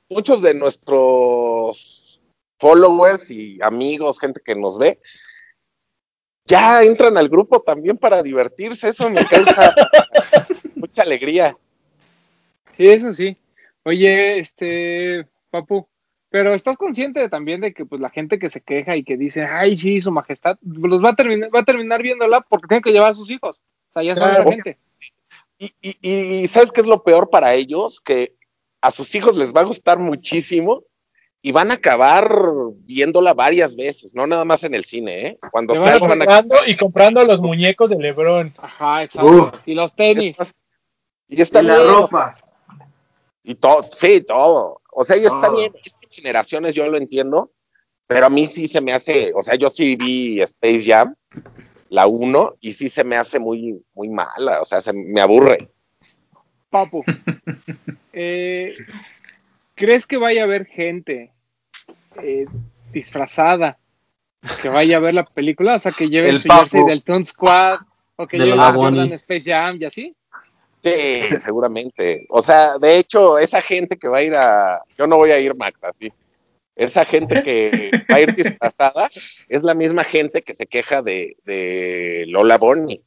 muchos de nuestros followers y amigos, gente que nos ve, ya entran al grupo también para divertirse. Eso me causa (laughs) mucha alegría. sí, eso sí. Oye, este, Papu, pero ¿estás consciente también de que pues la gente que se queja y que dice, ay, sí, su majestad, los va a terminar, va a terminar viéndola porque tiene que llevar a sus hijos? O sea, ya son Claro. esa gente. Y, y, y ¿sabes qué es lo peor para ellos? Que a sus hijos les va a gustar muchísimo y van a acabar viéndola varias veces, no nada más en el cine, ¿eh? Cuando Le van a van y comprando los muñecos de LeBron. Ajá, exacto. Uf. y los tenis. Y está Y la bien, ropa. Y todo, sí, todo. O sea, y está bien, generaciones yo lo entiendo, pero a mí sí se me hace, o sea, yo sí vi Space Jam, la 1, y sí se me hace muy, muy mala, o sea, se me aburre. Papu, (laughs) eh, ¿crees que vaya a haber gente eh, disfrazada que vaya a ver la película? O sea, que lleven El su jersey del Toon Squad o que De lleven la Jordan. Space Jam y así. Sí, seguramente. O sea, de hecho, esa gente que va a ir a, yo no voy a ir, Max, así. Esa gente que (laughs) va a ir disfrazada es la misma gente que se queja de, de Lola Bonnie.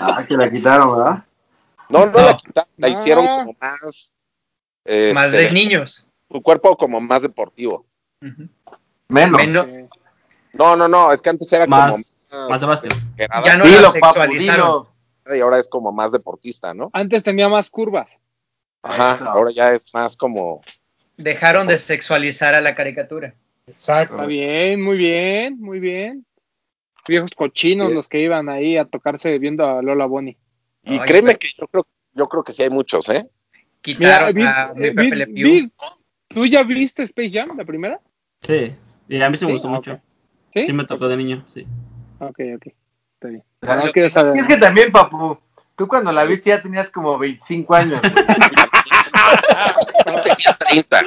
Ah, que la quitaron, ¿verdad? No, no, No. la quitaron, la No. hicieron como más. Más este, de niños. su cuerpo como más deportivo. Menos. Menos- No, no, no, es que antes era Más- como Más de básquet. exagerada, Ya no Dilo, la sexualizaron. Y ahora es como más deportista, ¿no? antes tenía más curvas. Ajá, Eso. ahora ya es más como Dejaron de sexualizar a la caricatura. Exacto. Está bien, muy bien, muy bien. Viejos cochinos Sí. los que iban ahí a tocarse viendo a Lola Bonnie. y Ay, créeme pero- que yo creo yo creo que sí hay muchos, ¿eh? Quitaron vi- a mi eh, Pepe vi- Le Pew. vi- ¿Tú ya viste Space Jam, la primera? Sí. Y a mí sí me Sí, gustó mucho. ¿Sí? Sí me tocó de niño, sí. Ok, ok. Está bien. La- No, lo quiero que- saber. Sí, es que también, papu, tú cuando la viste ya tenías como 25 años. (laughs) Yo tenía 30.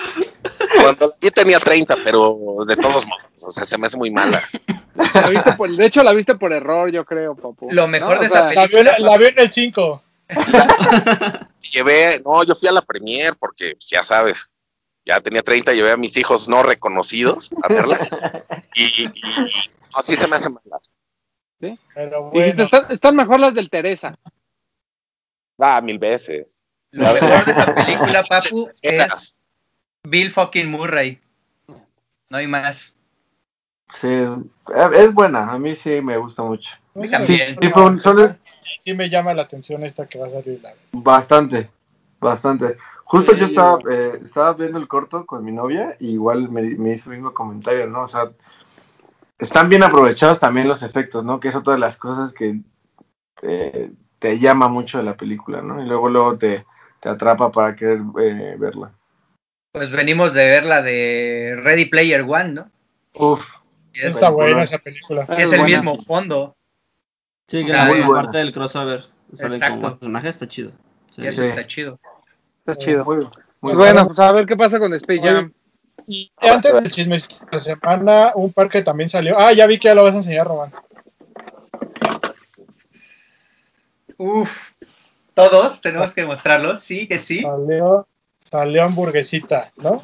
Cuando vi tenía 30, pero de todos modos, o sea, se me hace muy mala. La viste por- de hecho, la viste por error, yo creo, papu. Lo mejor ¿No? de esa sea, La vio, en- la vio en el 5. (laughs) Llevé, no, yo fui a la premier porque pues, ya sabes, ya tenía 30, llevé a mis hijos no reconocidos a verla. Y, y, y no, sí se me hacen Pero Dijiste, están, están mejor las del Teresa. Ah, mil veces. Lo mejor de esa película, (laughs) papu, es. Bill fucking Murray. No hay más. Sí, es es buena, a mí sí me gusta mucho. Sí, fue un- solo- sí me llama la atención esta que va a salir. la- Bastante, bastante. Justo Sí, yo estaba, eh, estaba viendo el corto con mi novia y igual me, me hizo el mismo comentario, ¿no? O sea, están bien aprovechados también los efectos, ¿no? Que es otra de las cosas que eh, te llama mucho de la película, ¿no? Y luego luego te, te atrapa para querer eh, verla. Pues venimos de ver la de Ready Player One, ¿no? Uf, es, Está buena esa película. Es el buena. mismo fondo. Sí, que buena. parte del crossover sale Exacto. como personaje está chido. Sí. Eso Sí. está chido. Está chido. muy, muy bueno. bueno, pues a ver qué pasa con Space Oye, Jam. Y antes del chisme de la semana, un par que también salió. Ah, ya vi que ya lo vas a enseñar, Román. Uf. Todos tenemos que mostrarlo. Sí, que sí. Salió, salió hamburguesita, ¿no?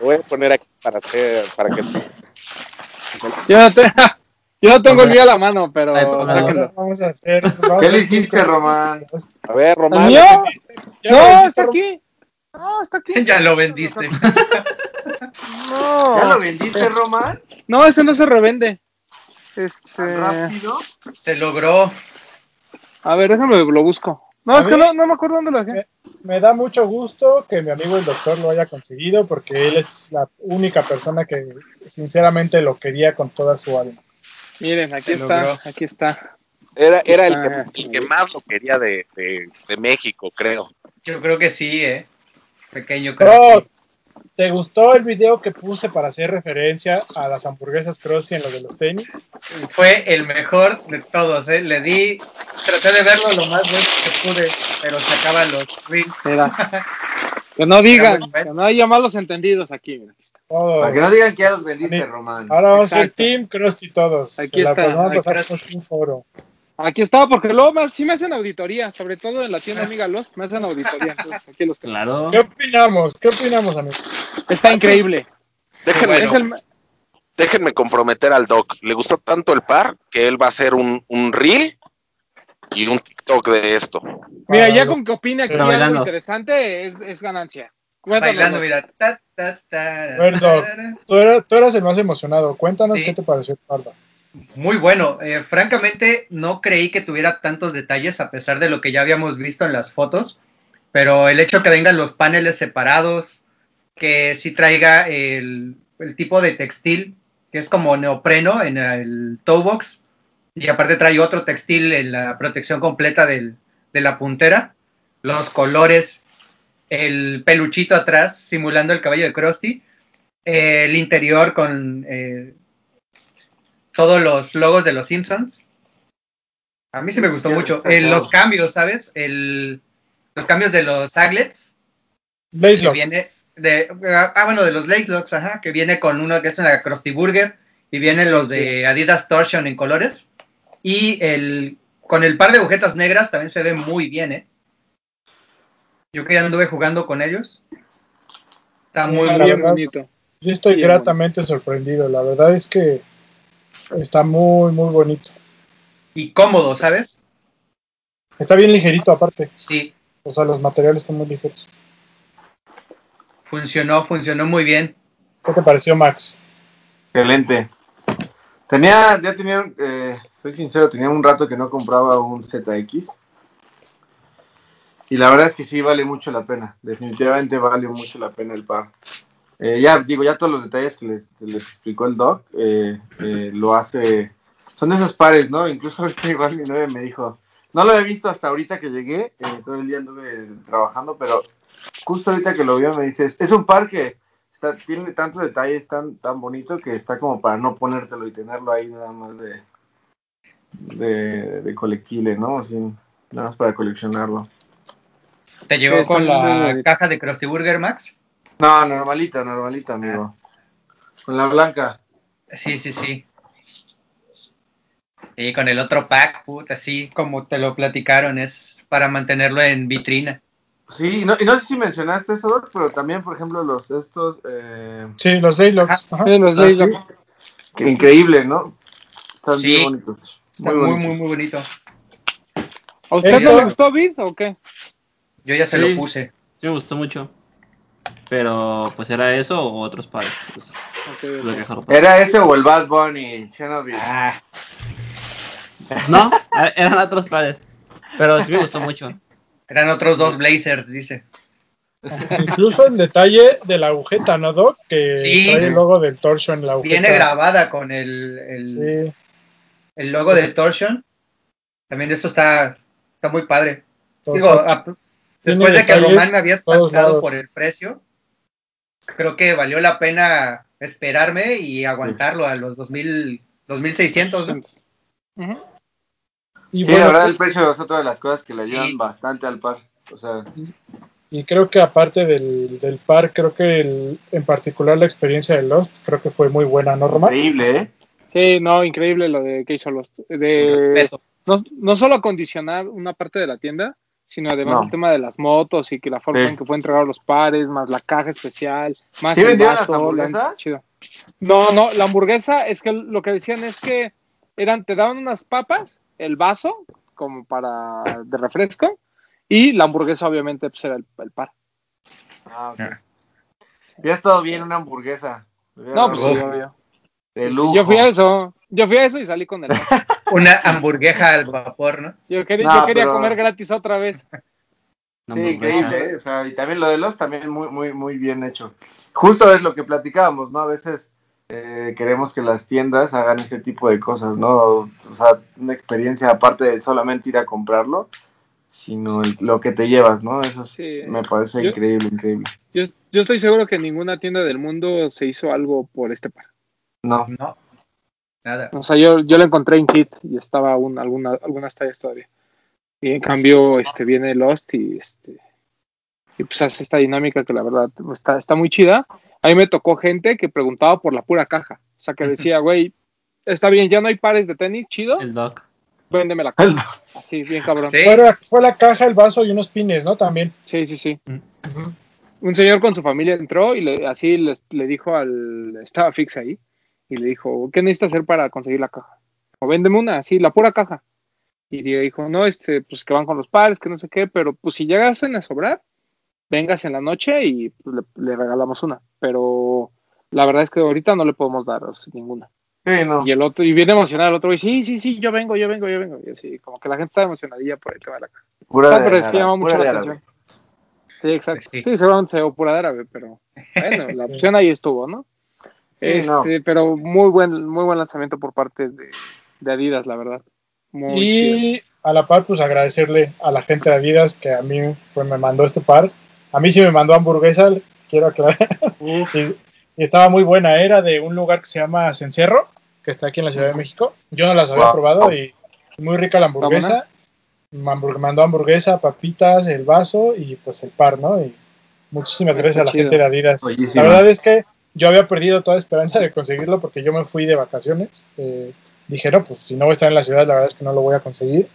Lo voy a poner aquí para hacer, para que (laughs) Yo no, te- yo no tengo el mío a la mano, pero sáquenlo. Vamos a hacer. (laughs) vamos ¿Qué le hiciste, Román? a ver, ¿El Román. mío? ¿Ya lo No, está aquí. No, está aquí. (laughs) Ya lo vendiste. (laughs) No. ¿Ya lo vendiste, Román? No, ese no se revende. ¿Tan Este, rápido? Se logró. a ver, déjame lo busco. No, A es que no, no me acuerdo dónde lo dejé. Me da mucho gusto que mi amigo el doctor lo haya conseguido porque él es la única persona que sinceramente lo quería con toda su alma. Miren, aquí Se está, logró. aquí está. Era, era el, que, el que más lo quería de, de, de México, creo. Yo creo que sí, ¿eh? Pequeño creo. ¿te gustó el video que puse para hacer referencia a las hamburguesas Krusty en lo de los tenis? Fue el mejor de todos, ¿eh? Le di. Traté de verlo lo más bueno que pude, pero se acaban los reels. (laughs) (laughs) Que no digan, bueno. que no haya malos entendidos aquí. Mira, aquí está. Todos. Para que no digan que ya los vendiste. Román. Ahora vamos a hacer Exacto. Team Krusty todos. Aquí La- está, pues a aquí pasar está. por un foro. Aquí está, porque luego más, sí me hacen auditoría, sobre todo en la tienda Amiga Los, me hacen auditoría. Entonces, aquí los tengo. Claro. ¿Qué opinamos? ¿Qué opinamos, amigos? Está increíble. Déjenme, Es el, déjenme comprometer al Doc. Le gustó tanto el par que él va a hacer un, un reel y un TikTok de esto. mira, ya con que opine aquí Pero algo interesante es, es ganancia. Cuéntanos. Bailando, mira. Ta, ta, ta, A ver, Doc, tú, eras, tú eras el más emocionado. Cuéntanos Sí. qué te pareció el pardo. Muy bueno. Eh, francamente, no creí que tuviera tantos detalles a pesar de lo que ya habíamos visto en las fotos. Pero el hecho que vengan los paneles separados, que sí traiga el, el tipo de textil, que es como neopreno en el toe box, y aparte trae otro textil en la protección completa del- de la puntera, los colores, el peluchito atrás simulando el cabello de Krusty, eh, el interior con eh, todos los logos de los Simpsons. A mí sí me gustó mucho. está Eh, los cambios, ¿sabes? El, los cambios de los aglets, que Locks. viene de, ah, bueno, de los Lace Locks, ajá, que viene con uno que es una Krusty Burger, y vienen los de Adidas Torsion en colores, y el, con el par de agujetas negras también se ve muy bien, ¿eh? Yo que ya anduve jugando con ellos. Está muy, muy bien verdad. bonito. Yo estoy Bien gratamente sorprendido. La verdad es que está muy, muy bonito. y cómodo, ¿sabes? Está bien ligerito aparte. Sí, O sea, los materiales están muy ligeros. funcionó, funcionó muy bien. ¿Qué te pareció, Max? Excelente. Tenía, ya tenía, eh, soy sincero, tenía un rato que no compraba un ZX. Y la verdad es que sí vale mucho la pena. Definitivamente vale mucho la pena el par. Eh, ya digo, ya todos los detalles que les, les explicó el doc eh, eh, lo hace. Son esos pares, ¿no? Incluso ahorita igual mi novia me dijo, no lo he visto hasta ahorita que llegué, eh, todo el día anduve trabajando, pero justo ahorita que lo vio me dice, es un par que tiene tantos detalles tan, tan bonito que está como para no ponértelo y tenerlo ahí nada más de, de, de colectible, ¿no? Así, nada más para coleccionarlo. ¿Te llegó Sí, con la caja de Krusty Burger, Max? No, normalita, normalita, amigo. Con la blanca. Sí, sí, sí. Y con el otro pack, puta, así como te lo platicaron, es para mantenerlo en vitrina. Sí, y no, y no sé si mencionaste eso, Doc, pero también, por ejemplo, los estos... Eh, Sí, los Daylocks. Ajá. Sí, los ah, sí, que increíble, ¿no? Están Sí. bien bonitos. Está Muy muy, muy, muy bonito. ¿A usted no le gustó, Vid, o qué? Yo ya se Sí. lo puse. Sí, me gustó mucho. pero pues era eso o otros pares. Pues, pasar. ¿Era ese o el Bad Bunny? Ah, No, e- (laughs) eran otros pares. Pero sí me gustó mucho. eran otros dos Blazers, dice. (laughs) Incluso el detalle de la agujeta, ¿no, Doc? Que Sí. trae el logo del Torso en la agujeta. Viene grabada con el, el, Sí, el logo de Torsion. También eso está, está muy padre. Digo, a- después de que Román me había espantado por el precio, creo que valió la pena esperarme y aguantarlo a los 2000, 2600. ¿no? Ujú. Y Sí, bueno, la verdad el precio es otra de las cosas que le Sí. ayudan bastante al par. O sea, y creo que aparte del, del par, creo que el- en particular la experiencia de Lost, creo que fue muy buena, ¿no, Román? increíble, ¿eh? Sí, no, increíble lo de que hizo los. De, no, no solo acondicionar una parte de la tienda, sino además No. el tema de las motos y que la forma Sí. en que fue entregado los pares, más la caja especial, más ¿Sí el vaso, la- chido. No, no, la hamburguesa es que lo que decían es que eran, te daban unas papas, el vaso, como para de refresco, y la hamburguesa obviamente pues era el, el par. Ah, ok. Ah. Hubiera estado bien una hamburguesa. No, pues sí, obvio. De lujo. Yo fui a eso, yo fui a eso y salí con el. (laughs) Una hamburguesa al vapor, ¿no? Yo quería, No, yo quería pero- comer gratis otra vez. Sí, increíble. O sea, y también lo de los también muy, muy, muy bien hecho. Justo es lo que platicábamos, ¿no? A veces eh, queremos que las tiendas hagan ese tipo de cosas, ¿no? O sea, una experiencia aparte de solamente ir a comprarlo, sino el- lo que te llevas, ¿no? Eso Sí. me parece Yo- increíble, increíble. Yo, yo estoy seguro que en ninguna tienda del mundo se hizo algo por este par. No, No, nada. O sea, yo, yo lo encontré en Kit y estaba aún alguna, algunas tallas todavía. Y en cambio, este viene Lost y este y pues hace esta dinámica que la verdad está, está muy chida. A mí me tocó gente que preguntaba por la pura caja. O sea, que (laughs) decía, güey, está bien, ya no hay pares de tenis, chido, El doc. véndeme la caja. Así, bien cabrón. Sí. Fue, la, fue la caja, el vaso y unos pines, ¿no? También. Sí, sí, sí. un señor con su familia entró y le, así les- le dijo al. Estaba fix ahí. Y le dijo: ¿Qué necesita hacer para conseguir la caja? O véndeme una, así, la pura caja. Y le dijo: No, este, pues que van con los pares, que no sé qué, pero pues si llegasen a sobrar, vengas en la noche y pues, le, le regalamos una. Pero la verdad es que ahorita no le podemos dar ninguna. sí, no. Y el otro, y viene emocionado el otro, y sí, sí, sí, yo vengo, yo vengo, yo vengo. Y así, como que la gente está emocionadilla por el tema de la caja. Pura Ah, de pero es que árabe, llama mucho la atención. árabe. Sí, exacto. Sí. Sí, seguramente se ve pura de árabe, pero (laughs) bueno, la opción ahí estuvo, ¿no? Este, no. pero muy buen, muy buen lanzamiento por parte de, de Adidas, la verdad. Muy chido. Y a la par, pues agradecerle a la gente de Adidas que a mí fue, me mandó este par. A mí sí me mandó hamburguesa, quiero aclarar. (laughs) y, y estaba muy buena. Era de un lugar que se llama Cencerro, que está aquí en la Ciudad de México. Yo no las había Wow. probado y muy rica la hamburguesa. Me hamburg- mandó hamburguesa, papitas, el vaso y pues el par, ¿no? Y muchísimas gracias a la chido. gente de Adidas. Bellísimo. La verdad es que yo había perdido toda esperanza de conseguirlo porque yo me fui de vacaciones. Eh, dije, no, pues si no voy a estar en la ciudad, la verdad es que no lo voy a conseguir.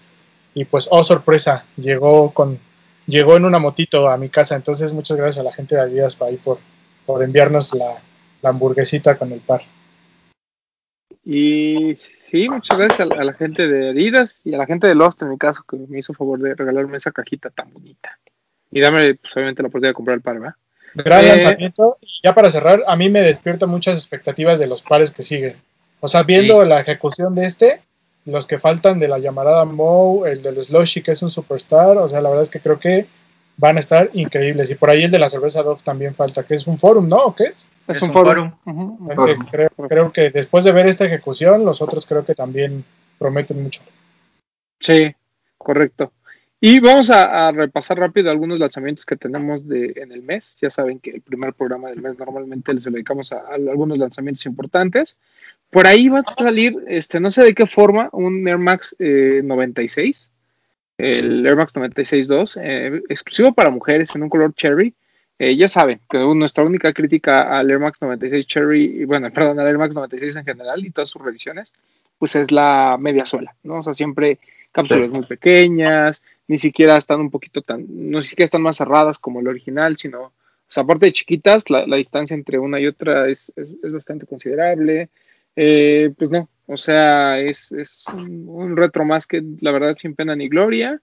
Y pues, oh sorpresa, llegó con llegó en una motito a mi casa. Entonces, muchas gracias a la gente de Adidas por ahí por, por enviarnos la, hamburguesita con el par. Y sí, muchas gracias a, la- a la gente de Adidas y a la gente de Lost, en mi caso, que me hizo favor de regalarme esa cajita tan bonita. Y darme, pues, obviamente, la oportunidad de comprar el par, ¿verdad? Gran Eh, lanzamiento. Y ya para cerrar, a mí me despierta muchas expectativas de los pares que siguen. O sea, viendo Sí. la ejecución de este, los que faltan de la llamarada Moe, el del Slushy, que es un superstar, o sea, la verdad es que creo que van a estar increíbles. Y por ahí el de la cerveza Dove también falta, que es un forum, ¿no? ¿O qué es? Es, Es un forum. Creo, creo que después de ver esta ejecución, los otros creo que también prometen mucho. Sí, correcto. Y vamos a, a repasar rápido algunos lanzamientos que tenemos de, en el mes. Ya saben que el primer programa del mes normalmente les dedicamos a, a algunos lanzamientos importantes. Por ahí va a salir, este, no sé de qué forma, un Air Max eh, 96, el Air Max 96.2, eh, exclusivo para mujeres en un color cherry. Eh, ya saben que nuestra única crítica al Air Max 96 Cherry, y bueno, (laughs) perdón, al Air Max 96 en general y todas sus revisiones, pues es la media suela, ¿no? O sea, siempre cápsulas muy pequeñas, ni siquiera están un poquito tan, no siquiera están más cerradas como el original, sino, o sea, aparte de chiquitas, la, la distancia entre una y otra es, es, bastante considerable. Eh, pues no, o sea, es, es un, un retro más que la verdad sin pena ni gloria.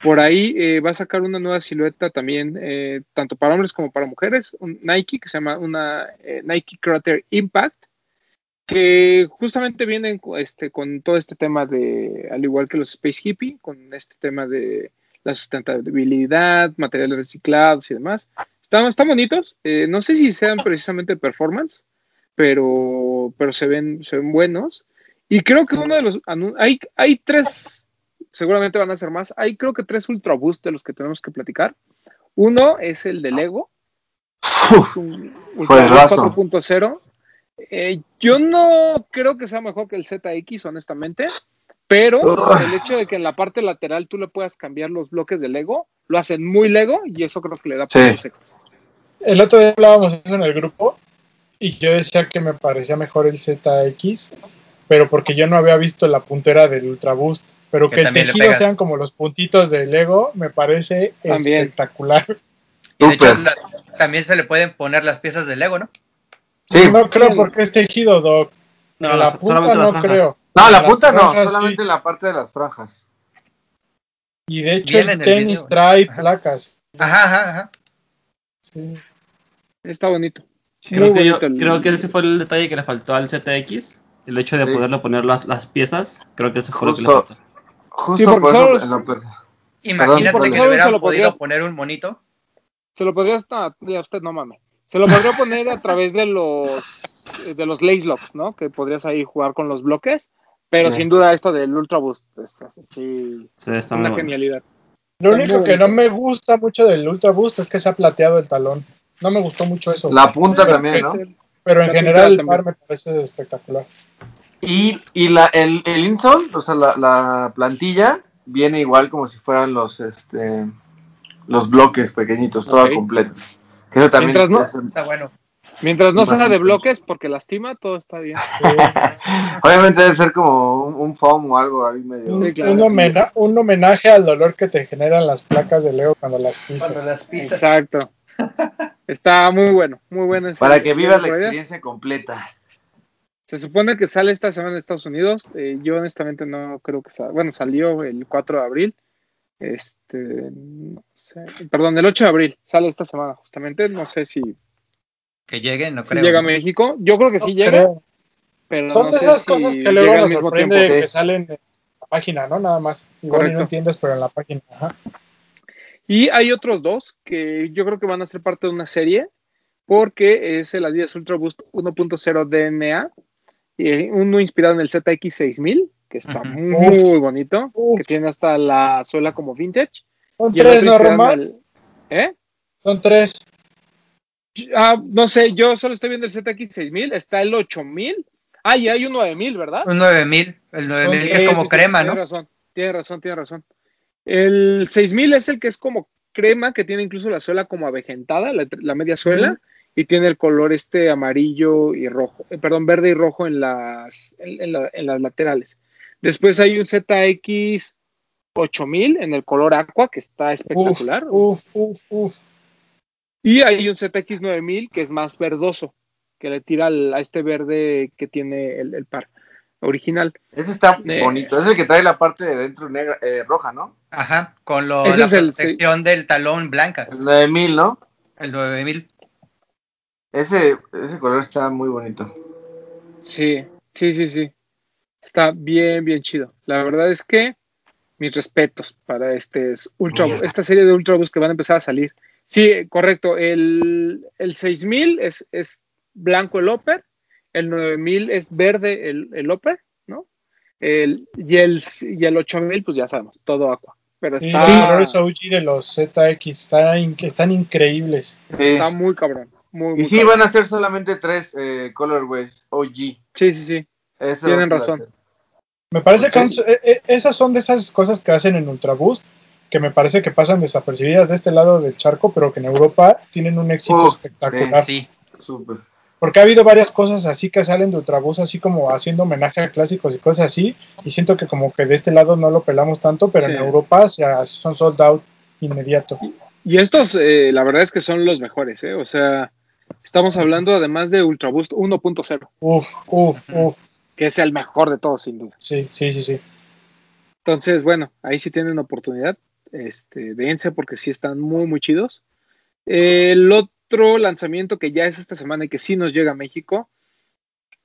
Por ahí eh, va a sacar una nueva silueta también, eh, tanto para hombres como para mujeres, un Nike que se llama una eh, Nike Crater Impact, que justamente vienen este, con todo este tema de, al igual que los Space Hippie, con este tema de la sustentabilidad, materiales reciclados y demás. Están, están bonitos, eh, no sé si sean precisamente performance, pero, pero se, ven, se ven buenos. Y creo que uno de los... Hay, hay tres, seguramente van a ser más, hay creo que tres Ultra Boost de los que tenemos que platicar. Uno es el de Lego, Uf, un Ultra Boost Juegazo. 4.0. Eh, yo no creo que sea mejor que el ZX, honestamente, pero el hecho de que en la parte lateral tú le puedas cambiar los bloques de Lego, lo hacen muy Lego y eso creo que le da Sí. puntos extra. El otro día hablábamos eso en el grupo y yo decía que me parecía mejor el ZX, pero porque yo no había visto la puntera del Ultra Boost. Pero Que que, el tejido sean como los puntitos de Lego me parece También. espectacular. Y de hecho, también se le pueden poner las piezas de Lego, ¿no? Sí. No creo porque es tejido, Doc. No, la punta no creo. No, la punta no, franjas sí. solamente la parte de las franjas. Y de hecho el en el tenis video. trae Ajá. placas. Ajá, ajá, ajá. Sí. Está bonito. Creo que, yo- creo que ese fue el detalle que le faltó al ZX. El hecho de Sí. poderle poner las, las piezas, creo que ese fue lo que le Justo. faltó. Justo Sí, porque por Imagínate que le hubieran se lo podido poner un monito. Se lo podrías, no, ya usted no mames. Se lo podría poner a través de los de los lace locks, ¿no? Que podrías ahí jugar con los bloques, pero Sí. sin duda esto del Ultra Boost es así, sí, Sí, está muy una bueno. genialidad. Lo único que no me gusta mucho del Ultra Boost es que se ha plateado el talón. No me gustó mucho eso. La punta también, ¿no? pero en la general el par me parece espectacular. Y, y la, el, el insole, o sea, la, la plantilla, viene igual como si fueran los este los bloques pequeñitos, todo Ok. completo. Que eso también Mientras no- es- Está bueno. Mientras no sea de bloques porque lastima, todo está bien. (laughs) obviamente debe ser como un, un foam o algo ahí medio. Un, Sí, claro, un sí. homena- un homenaje al dolor que te generan las placas de Lego cuando las pisas. Cuando las pisas. Exacto. (laughs) Está muy bueno, muy bueno. ese- Para que vivas la experiencia completa. Se supone que sale esta semana en Estados Unidos. eh, yo honestamente no creo que salga. Bueno, salió el 4 de abril. Este, perdón, el 8 de abril sale esta semana justamente. No sé si, Que llegue, no si creo. llega a México. Yo creo que No sí llega, creo. pero Son no de sé esas si cosas que llega luego nos sorprende tiempo. Sí. que salen en la página, ¿no? Nada más. Igual Correcto. no entiendes, pero en la página. Ajá. Y hay otros dos que yo creo que van a ser parte de una serie, porque es el Adidas Ultra Boost 1.0 DNA, y uno inspirado en el ZX6000, que está muy bonito, Uf. que tiene hasta la suela como vintage. Son tres, otro ¿no, inspirado en Román? el- ¿Eh? Son tres. Ah, no sé, yo solo estoy viendo el ZX6000, está el 8000. Ah, y hay un 9000, ¿verdad? Un 9000. El 9000 que es como sí, sí, crema, tiene ¿no? razón, tiene razón, tiene razón. El 6000 es el que es como crema, que tiene incluso la suela como avejentada, la, la media suela, y tiene el color este amarillo y rojo, eh, perdón, verde y rojo en las, en, en la- en las laterales. Después hay un ZX 8000 en el color aqua, que está espectacular. uf, uf, uf. Y hay un ZX 9000 que es más verdoso, que le tira al- a este verde que tiene el, el par original. Ese está Eh. bonito. Es el que trae la parte de dentro negra, eh, roja, ¿no? Ajá, con lo, Ese la es el- protección del talón blanca. El 9000, ¿no? El 9000. Ese, ese color está muy bonito. Sí, sí, sí, sí. Está bien, bien chido. La verdad es que mis respetos para este es ultra, esta serie de Ultraboost que van a empezar a salir. Sí, correcto. El, el 6000 es, es blanco el upper, el 9000 es verde el, el upper, ¿no? El, y, el, y el 8000, pues ya sabemos, todo aqua. Pero Sí, está, los colores OG de los ZX están, in- están increíbles. Sí. está muy cabrón. Muy, Y muy sí, cabrón. van a ser solamente tres eh, colorways OG. Sí, sí, sí. Tienen razón. Me parece Pues que eh, eh, esas son de esas cosas que hacen en Ultra Boost que me parece que pasan desapercibidas de este lado del charco, pero que en Europa tienen un éxito espectacular. Sí. Súper. Porque ha habido varias cosas así que salen de Ultrabús, así como haciendo homenaje a clásicos y cosas así, y siento que como que de este lado no lo pelamos tanto, pero Sí. en Europa se son sold out inmediato. Y estos, eh, la verdad es que son los mejores, ¿eh? O sea, estamos hablando además de Ultraboost 1.0, Uf, uf, uf. Que es el mejor de todos, sin duda. Sí, sí, sí, sí. Entonces, bueno, ahí sí tienen oportunidad. este, dense porque sí están muy, muy chidos. El otro lanzamiento que ya es esta semana y que sí nos llega a México,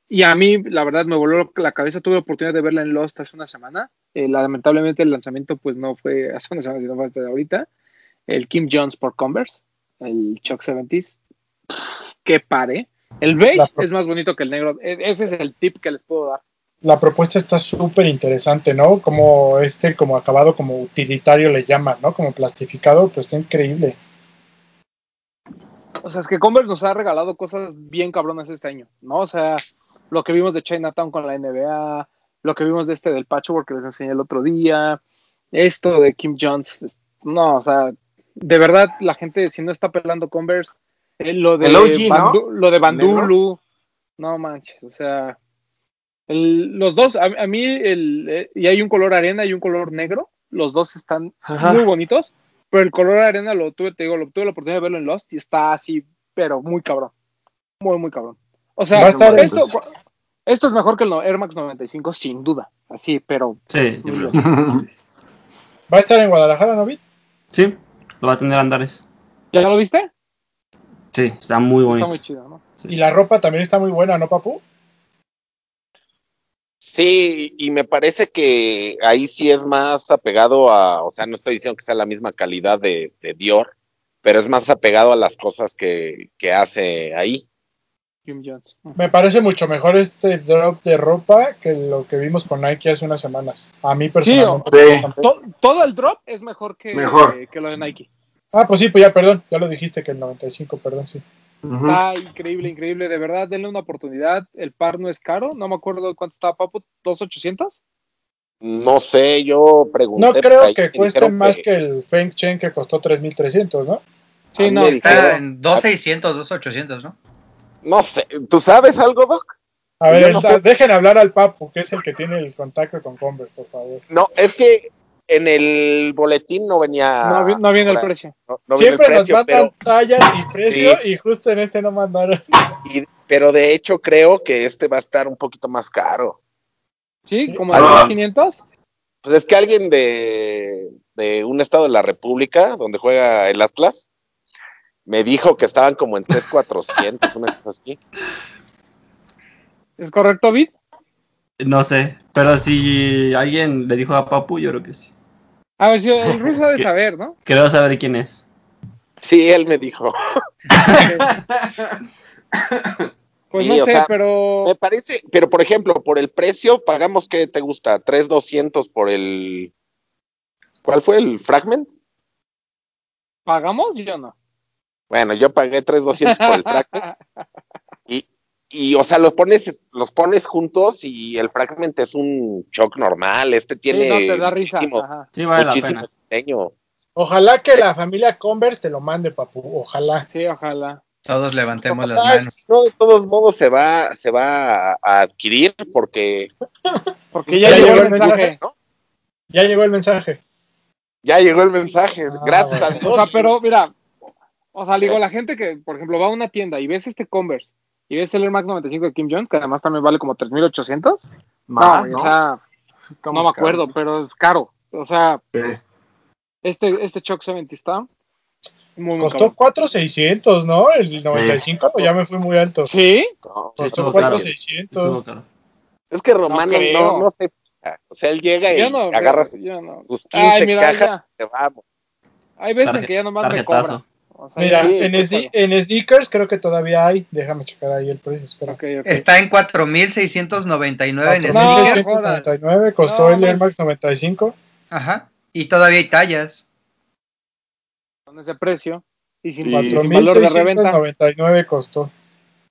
y a mí, la verdad, me voló la cabeza. Tuve la oportunidad de verla en Lost hace una semana. Eh, lamentablemente, el lanzamiento, pues no fue hace una semana, sino fue hasta ahorita. El Kim Jones por Converse, el Chuck 70s. Que pare. El beige es más bonito que el negro. E- Ese es el tip que les puedo dar. La propuesta está súper interesante, ¿no? Como este, como acabado, como utilitario le llaman, ¿no? Como plastificado, pues está increíble. O sea, es que Converse nos ha regalado cosas bien cabronas este año, ¿no? O sea, lo que vimos de Chinatown con la NBA, lo que vimos de este del Patchwork que les enseñé el otro día, esto de Kim Jones, es- no, o sea, de verdad la gente si no está pelando Converse, eh, lo de El OG, lo de ¿El Bandulu, no manches, o sea, el- los dos, a, a mí el eh, y hay un color arena y un color negro, los dos están Ajá. muy bonitos, pero el color arena lo tuve, te digo, lo tuve la oportunidad de verlo en Lost y está así, pero muy cabrón. Muy, muy cabrón. O sea, Va a estar esto, esto es mejor que el no- Air Max 95, sin duda. Así, pero. Sí, pero-. (laughs) ¿Va a estar en Guadalajara, no vi? sí, lo va a tener Andares. ¿Ya lo viste? Sí, está muy Está bonito. muy chido, ¿no? Y la ropa también está muy buena, ¿no, papu? Sí, y me parece que ahí sí es más apegado a, o sea, no estoy diciendo que sea la misma calidad de, de Dior, pero es más apegado a las cosas que, que hace ahí. Jim Jones. Me parece mucho mejor este drop de ropa que lo que vimos con Nike hace unas semanas. A mí personalmente. Sí. Todo el drop es mejor que, Mejor. que, que lo de Nike. Ah, pues sí, pues ya, perdón. Ya lo dijiste que el 95, perdón, sí. Está increíble, increíble. De verdad, denle una oportunidad. El par no es caro. No me acuerdo cuánto estaba, Papu. ¿2,800? No sé, yo pregunté. No creo que cueste más que el Feng Chen que costó 3.300, ¿no? Sí, no. Está dijeron- en 2600, 2800, ¿no? No sé, ¿tú sabes algo, Doc? A ver, no sé. dejen hablar al Papu, que es el que tiene el contacto con Converse, por favor. No, es que en el boletín no venía. No, vi- no viene el precio. no- no viene el Siempre precio, nos mandan tallas y precio Sí. y justo en este no mandaron. (laughs) pero, y- pero de hecho creo que este va a estar un poquito más caro. ¿Sí? ¿Como Ah. de 1.500? Pues es que alguien de, de un estado de la República, donde juega el Atlas, me dijo que estaban como en 3,400, una cosa así. ¿Es correcto, Vid? No sé, pero si alguien le dijo a Papu, yo creo que sí. A ver, si el ruso ha de saber, ¿no? Creo saber quién es. Sí, él me dijo. (laughs) Pues Sí, no sé, sea, pero. Me parece, pero por ejemplo, por el precio, pagamos, ¿qué te gusta? 3,200 por el... ¿Cuál fue el fragment? ¿Pagamos? Yo no. Bueno, yo pagué 3,200 por el fragment. (laughs) Y, o sea, los pones, los pones juntos y el fragment es un shock normal. Este tiene sí, no, te da risa. muchísimo. Sí, vale la pena. diseño. Ojalá que la familia Converse te lo mande, Papu. Ojalá. Sí, ojalá. Todos levantemos las manos. no, de todos modos se va, se va a, adquirir porque (laughs) Porque ya, Ya llegó llegó el mensaje. Ya llegó el mensaje. ya llegó el mensaje. Ah, Gracias bueno. a Dios. O sea, pero mira, o sea, digo, la gente que, por ejemplo, va a una tienda y ves este Converse y ves el Air Max 95 de Kim Jones, que además también vale como 3.800. Más, güey, ¿no? o sea, no me acuerdo, pero es caro. O sea, caro. este, este Chuck 70 está muy, Costó cabrón. 4,600, ¿no? El 95, o ya me fui muy alto. ¿Sí? No, Sí, Costó estuvo caro. 4,600. Estuvo caro. es que Romano No no, no, se O sea, él llega y no, agarra yo no. sus 15 Ay, mira, cajas ya. y se vamos. Hay veces Tarje- que ya nomás me tarjetazo. Cobran. O sea, Mira, Sí, en, pues, SD en sneakers creo que todavía hay. Déjame checar ahí el precio, espera. Ok, ok. Está en 4699 en No, sneakers. 4,699 costó No, el Air. Max 95. Ajá. Y todavía hay tallas. Con ese precio y sin, Y- sin valor de reventa. 4,699 costó.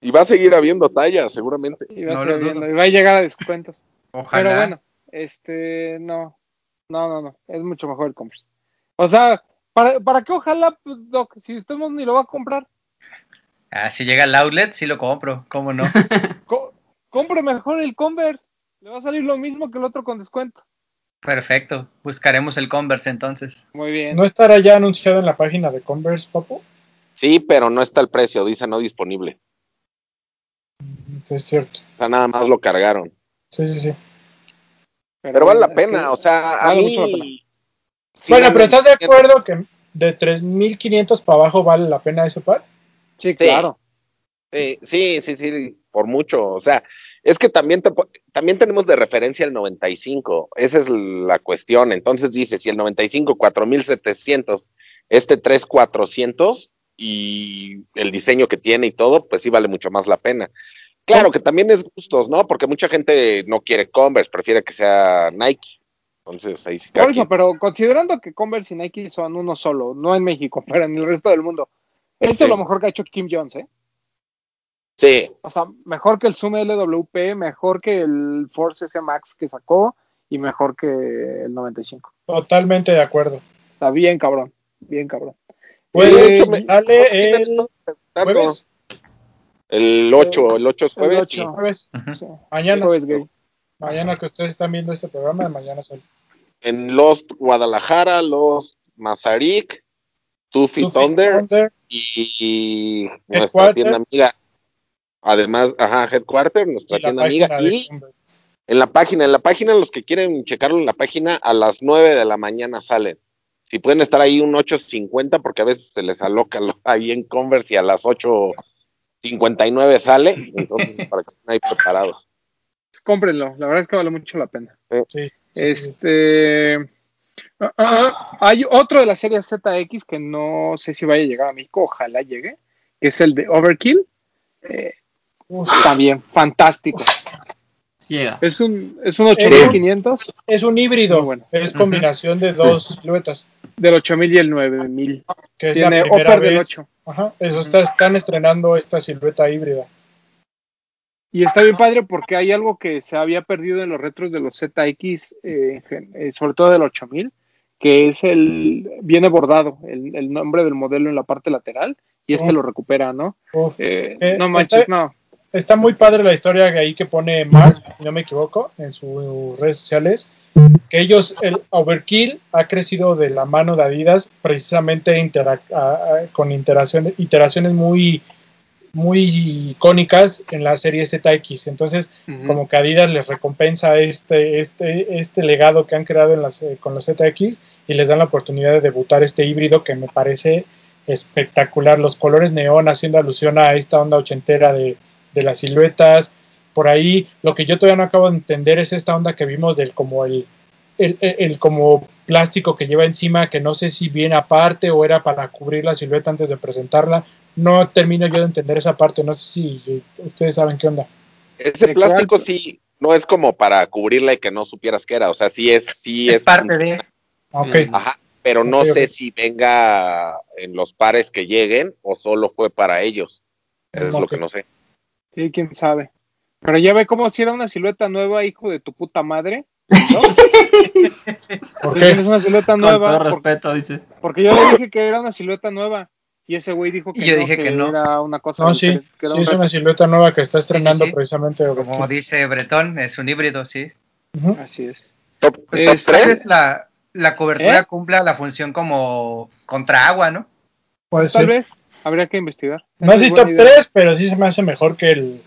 Y va a seguir habiendo tallas, seguramente. Y va, a No y va llegar a descuentos. Ojalá. Pero bueno, este, no, no, no, no, es mucho mejor el Converse. O sea, ¿para, para qué ojalá, pues, Doc? Si usted no ni lo va a comprar, Ah, si llega al outlet, sí lo compro. ¿Cómo no? (laughs) co- compre mejor el Converse. Le va a salir lo mismo que el otro con descuento. Perfecto. Buscaremos el Converse entonces. Muy bien. ¿No estará ya anunciado en la página de Converse, papu? Sí, pero no está el precio, dice no disponible. Sí, es cierto. O sea, nada más lo cargaron. Sí, sí, sí. Pero vale la pena, o sea, a vale mí mucho la pena. Bueno, pero ¿estás de 500. acuerdo que de 3500 para abajo vale la pena ese par? Sí, claro. Sí, sí, sí, sí, por mucho. O sea, es que también, te también tenemos de referencia el 95. Esa es la cuestión. Entonces dice, si el 95, 4700, este 3400 y el diseño que tiene y todo, pues sí vale mucho más la pena. Claro que también es gustos, ¿no? Porque mucha gente no quiere Converse, prefiere que sea Nike. Entonces ahí sí. Por eso, pero considerando que Converse y Nike son uno solo, no en México, (laughs) pero en el resto del mundo, esto Sí. es lo mejor que ha hecho Kim Jones, ¿eh? Sí, O sea, mejor que el Zoom LWP, mejor que el Force S Max que sacó y mejor que el 95. Totalmente de acuerdo. Está bien, cabrón. Bien, cabrón. Pues, Eh, el preguntando. jueves. El 8, el 8 es El jueves. ocho. sí. Jueves. Sí. Mañana. Jueves gay. Mañana que ustedes están viendo este programa, mañana sale. En Lost Guadalajara, Lost Mazarik, Tuffy Thunder Thunder, y nuestra tienda amiga. Además, ajá, Headquarter, nuestra y tienda amiga. de Y en la página, en la página, los que quieren checarlo en la página, a las 9 de la mañana salen. Si pueden estar ahí un 8.50, porque a veces se les aloca lo- ahí en Converse y a las 8.59 sale. Entonces, (laughs) para que estén ahí preparados. Cómprenlo, la verdad es que vale mucho la pena. Sí. Este. ah, ah, hay otro de la serie ZX que no sé si vaya a llegar a México, ojalá llegue, que es el de Overkill. Eh, también, fantástico. Llega. Es un, es un 8500 es un híbrido. Bueno. Es combinación de dos siluetas. del 8000 y el 9000. Que es Tiene la primera upper del vez. 8. Ajá, eso está- están estrenando esta silueta híbrida. Y está bien padre porque hay algo que se había perdido en los retros de los ZX, eh, eh, sobre todo del 8000, que es el, viene bordado el, el nombre del modelo en la parte lateral y este Uf. lo recupera, ¿no? Uf. Eh, Eh, no manches, está- no. Está muy padre la historia que ahí que pone Mark, si no me equivoco, en sus redes sociales. Que ellos, el Overkill ha crecido de la mano de Adidas precisamente con iteraciones, iteraciones muy, muy icónicas en la serie ZX. Entonces, como que Adidas les recompensa este, este, este legado que han creado en las, eh, con los ZX y les dan la oportunidad de debutar este híbrido que me parece espectacular. Los colores neón haciendo alusión a esta onda ochentera de, de las siluetas. Por ahí, lo que yo todavía no acabo de entender es esta onda que vimos del como el, el, el- el como plástico que lleva encima, que no sé si viene aparte o era para cubrir la silueta antes de presentarla. No termino yo de entender esa parte, no sé si ustedes saben qué onda. Ese ¿De plástico cuál? sí, no es como para cubrirla y que no supieras qué era. O sea, sí es, sí Es es, parte de. Ok, Mm. Ajá, pero no sé si venga en los pares que lleguen o solo fue para ellos. Es lo que no sé. Sí, quién sabe. Pero ya ve cómo si era una silueta nueva, hijo de tu puta madre. ¿No? (laughs) ¿por Dicen, qué? Es una silueta Con nueva. todo por- respeto, dice. Porque yo le dije que era una silueta nueva. Y ese güey dijo que, Y yo no, dije que no. era una cosa No, sí, que sí es una silueta nueva que está estrenando sí. precisamente Como dice Bretón, es un híbrido, sí. Así es. Top, Pues top Es- tal tres, vez la, la cobertura ¿Eh? cumpla la función como contra agua, ¿no? Puede Tal ser. vez. Habría que investigar. No sé top idea. 3, pero sí se me hace mejor que el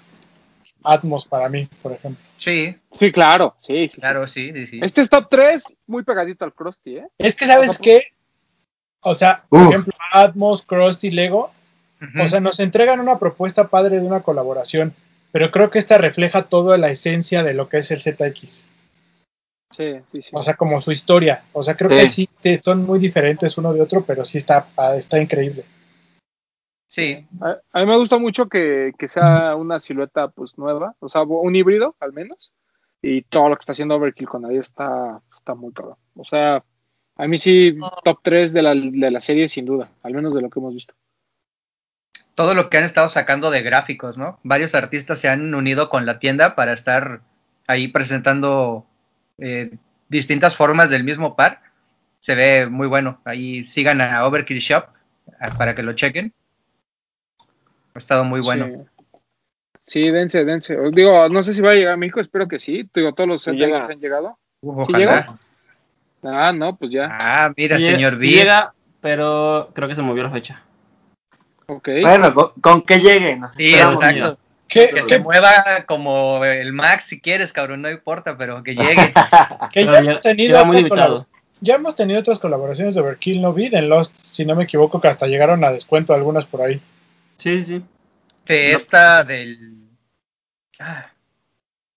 Atmos para mí, por ejemplo. Sí, Sí, claro. Sí, sí, claro, sí, sí, sí. Este es top 3, muy pegadito al Krusty, ¿eh? Es que, ¿sabes O sea, qué? O sea, por ejemplo, Atmos, Krusty, Lego, o sea, nos entregan una propuesta padre de una colaboración, pero creo que esta refleja toda la esencia de lo que es el ZX. Sí, sí, sí. O sea, como su historia. O sea, creo Sí. que sí te- son muy diferentes uno de otro, pero sí está, ah, está increíble. Sí, A, a mí me gusta mucho que, que sea una silueta pues nueva, o sea, un híbrido al menos. Y todo lo que está haciendo Overkill con ahí está, está muy cabrón. O sea, a mí sí, top 3 de la, de la serie sin duda, al menos de lo que hemos visto. todo lo que han estado sacando de gráficos, ¿no? Varios artistas se han unido con la tienda para estar ahí presentando eh, distintas formas del mismo par. Se ve muy bueno. Ahí sigan a Overkill Shop para que lo chequen. Ha estado muy bueno. Sí. Sí, dense, dense. Digo, no sé si va a llegar a México, espero que sí. Digo, todos los llega. han llegado. Uf, ¿Sí ojalá. llega? Ah, no, pues ya. Ah, mira, Sí, señor sí B. llega, pero creo que se movió la fecha. Ok. Bueno, con, con que llegue. Nos Sí, exacto. ¿Qué, Que qué- se mueva como el Max si quieres, cabrón, no importa, pero que llegue. (laughs) que ya ya- hemos tenido otras ya hemos tenido otras colaboraciones de Overkill, ¿no? Vi en Lost, si no me equivoco, que hasta llegaron a descuento algunas por ahí. Sí, sí. De esta del. Ah,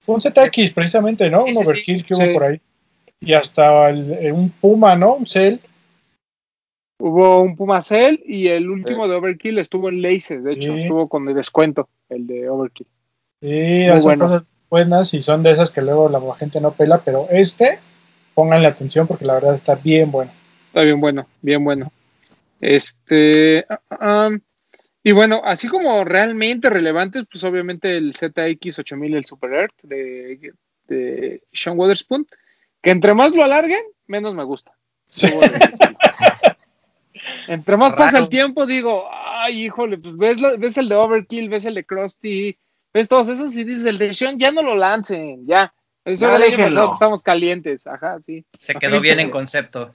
Fue un ZX precisamente, ¿no? Sí, un sí, sí. Overkill que hubo Sí. por ahí. Y hasta el- eh, un Puma, ¿no? Un Cell. Hubo un Puma Cell y el último de Overkill estuvo en Laces, de hecho, Sí. estuvo con el descuento, el de Overkill. Sí, Muy son bueno. cosas buenas y son de esas que luego la gente no pela, pero este, pónganle atención porque la verdad está bien bueno. Está bien bueno, bien bueno. Este, ah, y bueno, así como realmente relevantes, pues obviamente el ZX 8000, el Super Earth de, de Sean Weatherspoon, que entre más lo alarguen, menos me gusta. Sí. (laughs) Entre más pasa el tiempo, digo, ay, híjole, pues ves, lo- ves el de Overkill, ves el de Krusty, ves todos esos y dices, el de Sean, ya no lo lancen, ya. Eso era el año pasado que estamos calientes, ajá, sí. se quedó bien en concepto.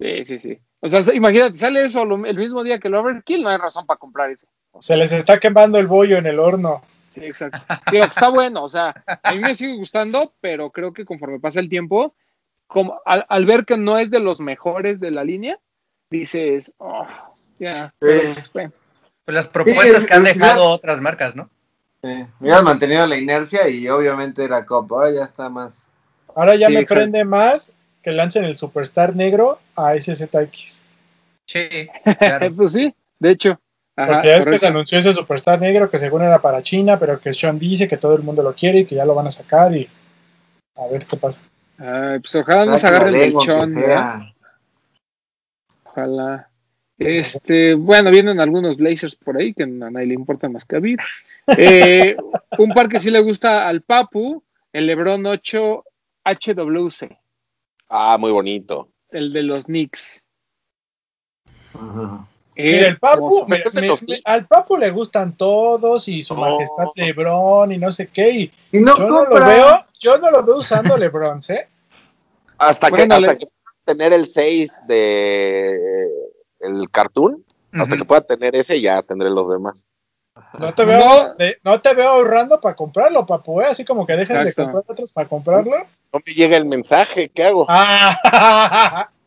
Sí, sí, sí. O sea, imagínate, sale eso lo- el mismo día que el Overkill, no hay razón para comprar ese. Se les está quemando el bollo en el horno. Sí, exacto. Digo, está bueno, o sea, a mí me sigue gustando, pero creo que conforme pasa el tiempo, como al, al ver que no es de los mejores de la línea, dices, oh, ya, pero, pues, bueno. Pues las propuestas Sí, que han dejado otras marcas, ¿no? Sí, hubieran mantenido la inercia y obviamente era Cop. Ahora ya está más. Ahora ya Sí, me exacto. prende más que lancen el Superstar negro a ese ZX. Sí, (laughs) claro. pues sí, de hecho. Ajá, Porque ya es por que eso. se anunció ese Superstar negro que según era para China, pero que Sean dice que todo el mundo lo quiere y que ya lo van a sacar y a ver qué pasa. Ay, pues ojalá nos agarren el sea. Ojalá. Este, bueno, vienen algunos Blazers por ahí que a nadie le importa más que a mí. Eh, (laughs) un par que sí le gusta al Papu, el Lebron 8 HWC, Ah, muy bonito. el de los Knicks. Mira, el Papu, me- me- me- al Papu le gustan todos y su majestad Lebron y no sé qué. Y Y no yo no lo compra. veo, yo no lo veo usando (laughs) Lebron, ¿eh? Hasta Bueno, que, hasta le- que pueda tener el 6 de el cartoon, hasta que pueda tener ese, ya tendré los demás. No te veo, No. de- no te veo ahorrando para comprarlo, Papu, ¿eh? Así como que dejas de comprar otros para comprarlo. No me llega el mensaje, ¿qué hago? Ah, (laughs)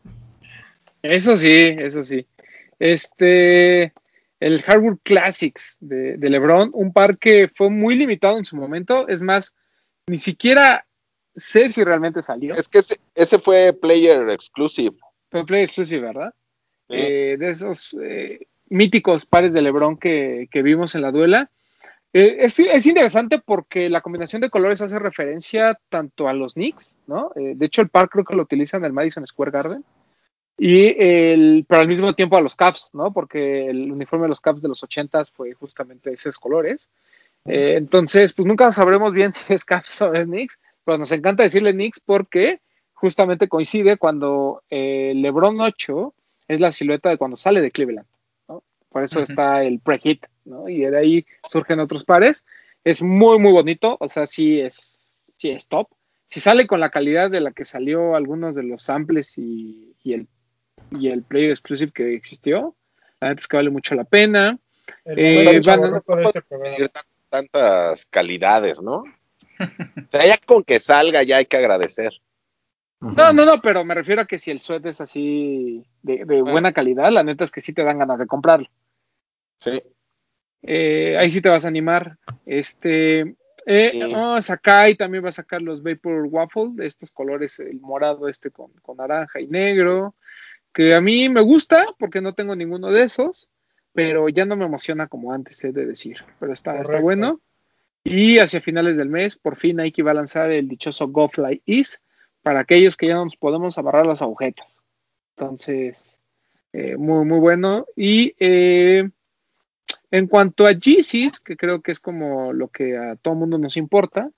Eso sí, eso sí. Este, el Hardwood Classics de, de LeBron, un par que fue muy limitado en su momento. Es más, ni siquiera sé si realmente salió. Es que ese, ese fue Player Exclusive. Fue Play Exclusive, ¿verdad? Sí. Eh, de esos eh, míticos pares de LeBron que, que vimos en la duela. Eh, es, es interesante porque la combinación de colores hace referencia tanto a los Knicks, ¿no? Eh, de hecho, el par creo que lo utilizan en el Madison Square Garden. Y el, pero al mismo tiempo a los Cavs, ¿no? Porque el uniforme de los Cavs de los 80s fue justamente esos colores. Eh, entonces, pues nunca sabremos bien (laughs) si es Cavs o es Knicks, pero nos encanta decirle Knicks porque justamente coincide cuando eh, LeBron 8 es la silueta de cuando sale de Cleveland, ¿no? Por eso está el pre-hit, ¿no? Y de ahí surgen otros pares. Es muy, muy bonito, o sea, sí es, sí es top. Si sale con la calidad de la que salió algunos de los samples y, y el, y el player exclusive que existió, la neta es que vale mucho la pena. Eh, van- de este tantas calidades, ¿no? O sea, ya con que salga ya hay que agradecer. No, no, no, pero me refiero a que si el suéter es así de, de buena calidad, la neta es que sí te dan ganas de comprarlo. Sí. Eh, ahí sí te vas a animar. Este, eh, Sí. oh, Sakai también va a sacar los Vapor Waffle, de estos colores, el morado este con, con naranja y negro, que a mí me gusta porque no tengo ninguno de esos, pero ya no me emociona como antes, he de decir. Pero está, está bueno. Y hacia finales del mes, por fin Nike va a lanzar el dichoso Go Fly Ease para aquellos que ya no nos podemos amarrar las agujetas. Entonces, eh, muy, muy bueno. Y eh, en cuanto a Yeezys, que creo que es como lo que a todo mundo nos importa,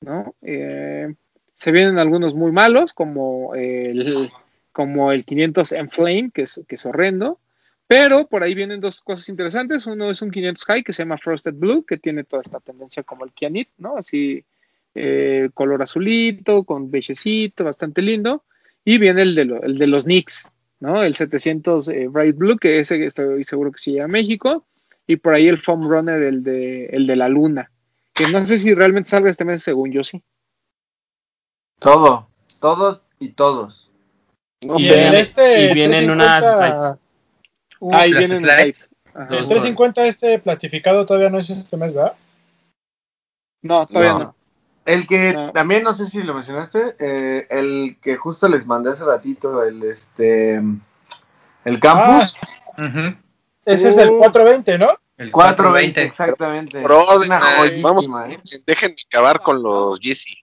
¿no? Eh, se vienen algunos muy malos, como el, como el 500 en Flame, que es, que es horrendo. Pero por ahí vienen dos cosas interesantes. Uno es un 500 High que se llama Frosted Blue, que tiene toda esta tendencia como el Kianit, ¿no? Así, eh, color azulito, con beigecito, bastante lindo. Y viene el de, lo- el de los Knicks, ¿no? El 700 eh, Bright Blue, que ese estoy seguro que sí llega a México. Y por ahí el Foam Runner, el de, el de la Luna. Que no sé si realmente salga este mes, según yo sí. Todo, todos y todos. No y sé. el este, y el vienen 350, unas Uf, Ahí las vienen slides. slides. Ajá. El 350 este plastificado todavía no es este mes, ¿verdad? No, todavía No. no. El que No. también no sé si lo mencionaste, eh, el que justo les mandé hace ratito, el este el campus Ujú. Ese es el Uh. 420, ¿no? El 420 420. exactamente. Ay, joyísima, vamos, ¿eh? déjenme acabar con los Yeezy.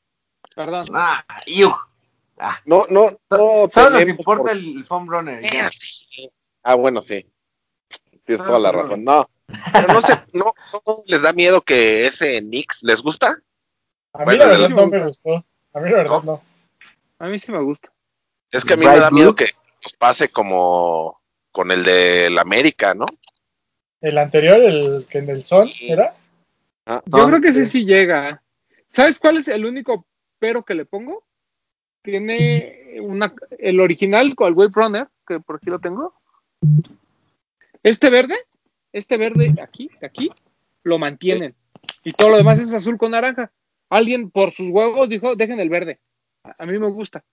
Perdón. Ah, iu. Ah, No, no, no. Solo nos importa por- el foam runner. ya. Ah, bueno, sí. Tienes toda la razón. No, pero no sé, no, no les da miedo que ese Nix les gusta. A mí Bueno, la verdad no me gustó. A mí la verdad no. A mí sí me gusta. Es que a mí Bright me da miedo Blue. que nos pase como con el de la América, ¿no? El anterior, el que en el Sol, ¿era? Ah, Yo creo que ese tres. sí llega. ¿Sabes cuál es el único pero que le pongo? Tiene una, el original con el Wave Runner, que por aquí lo tengo. Este verde, este verde aquí, aquí, lo mantienen. Y todo lo demás es azul con naranja. Alguien por sus huevos dijo, dejen el verde. A a mí me gusta.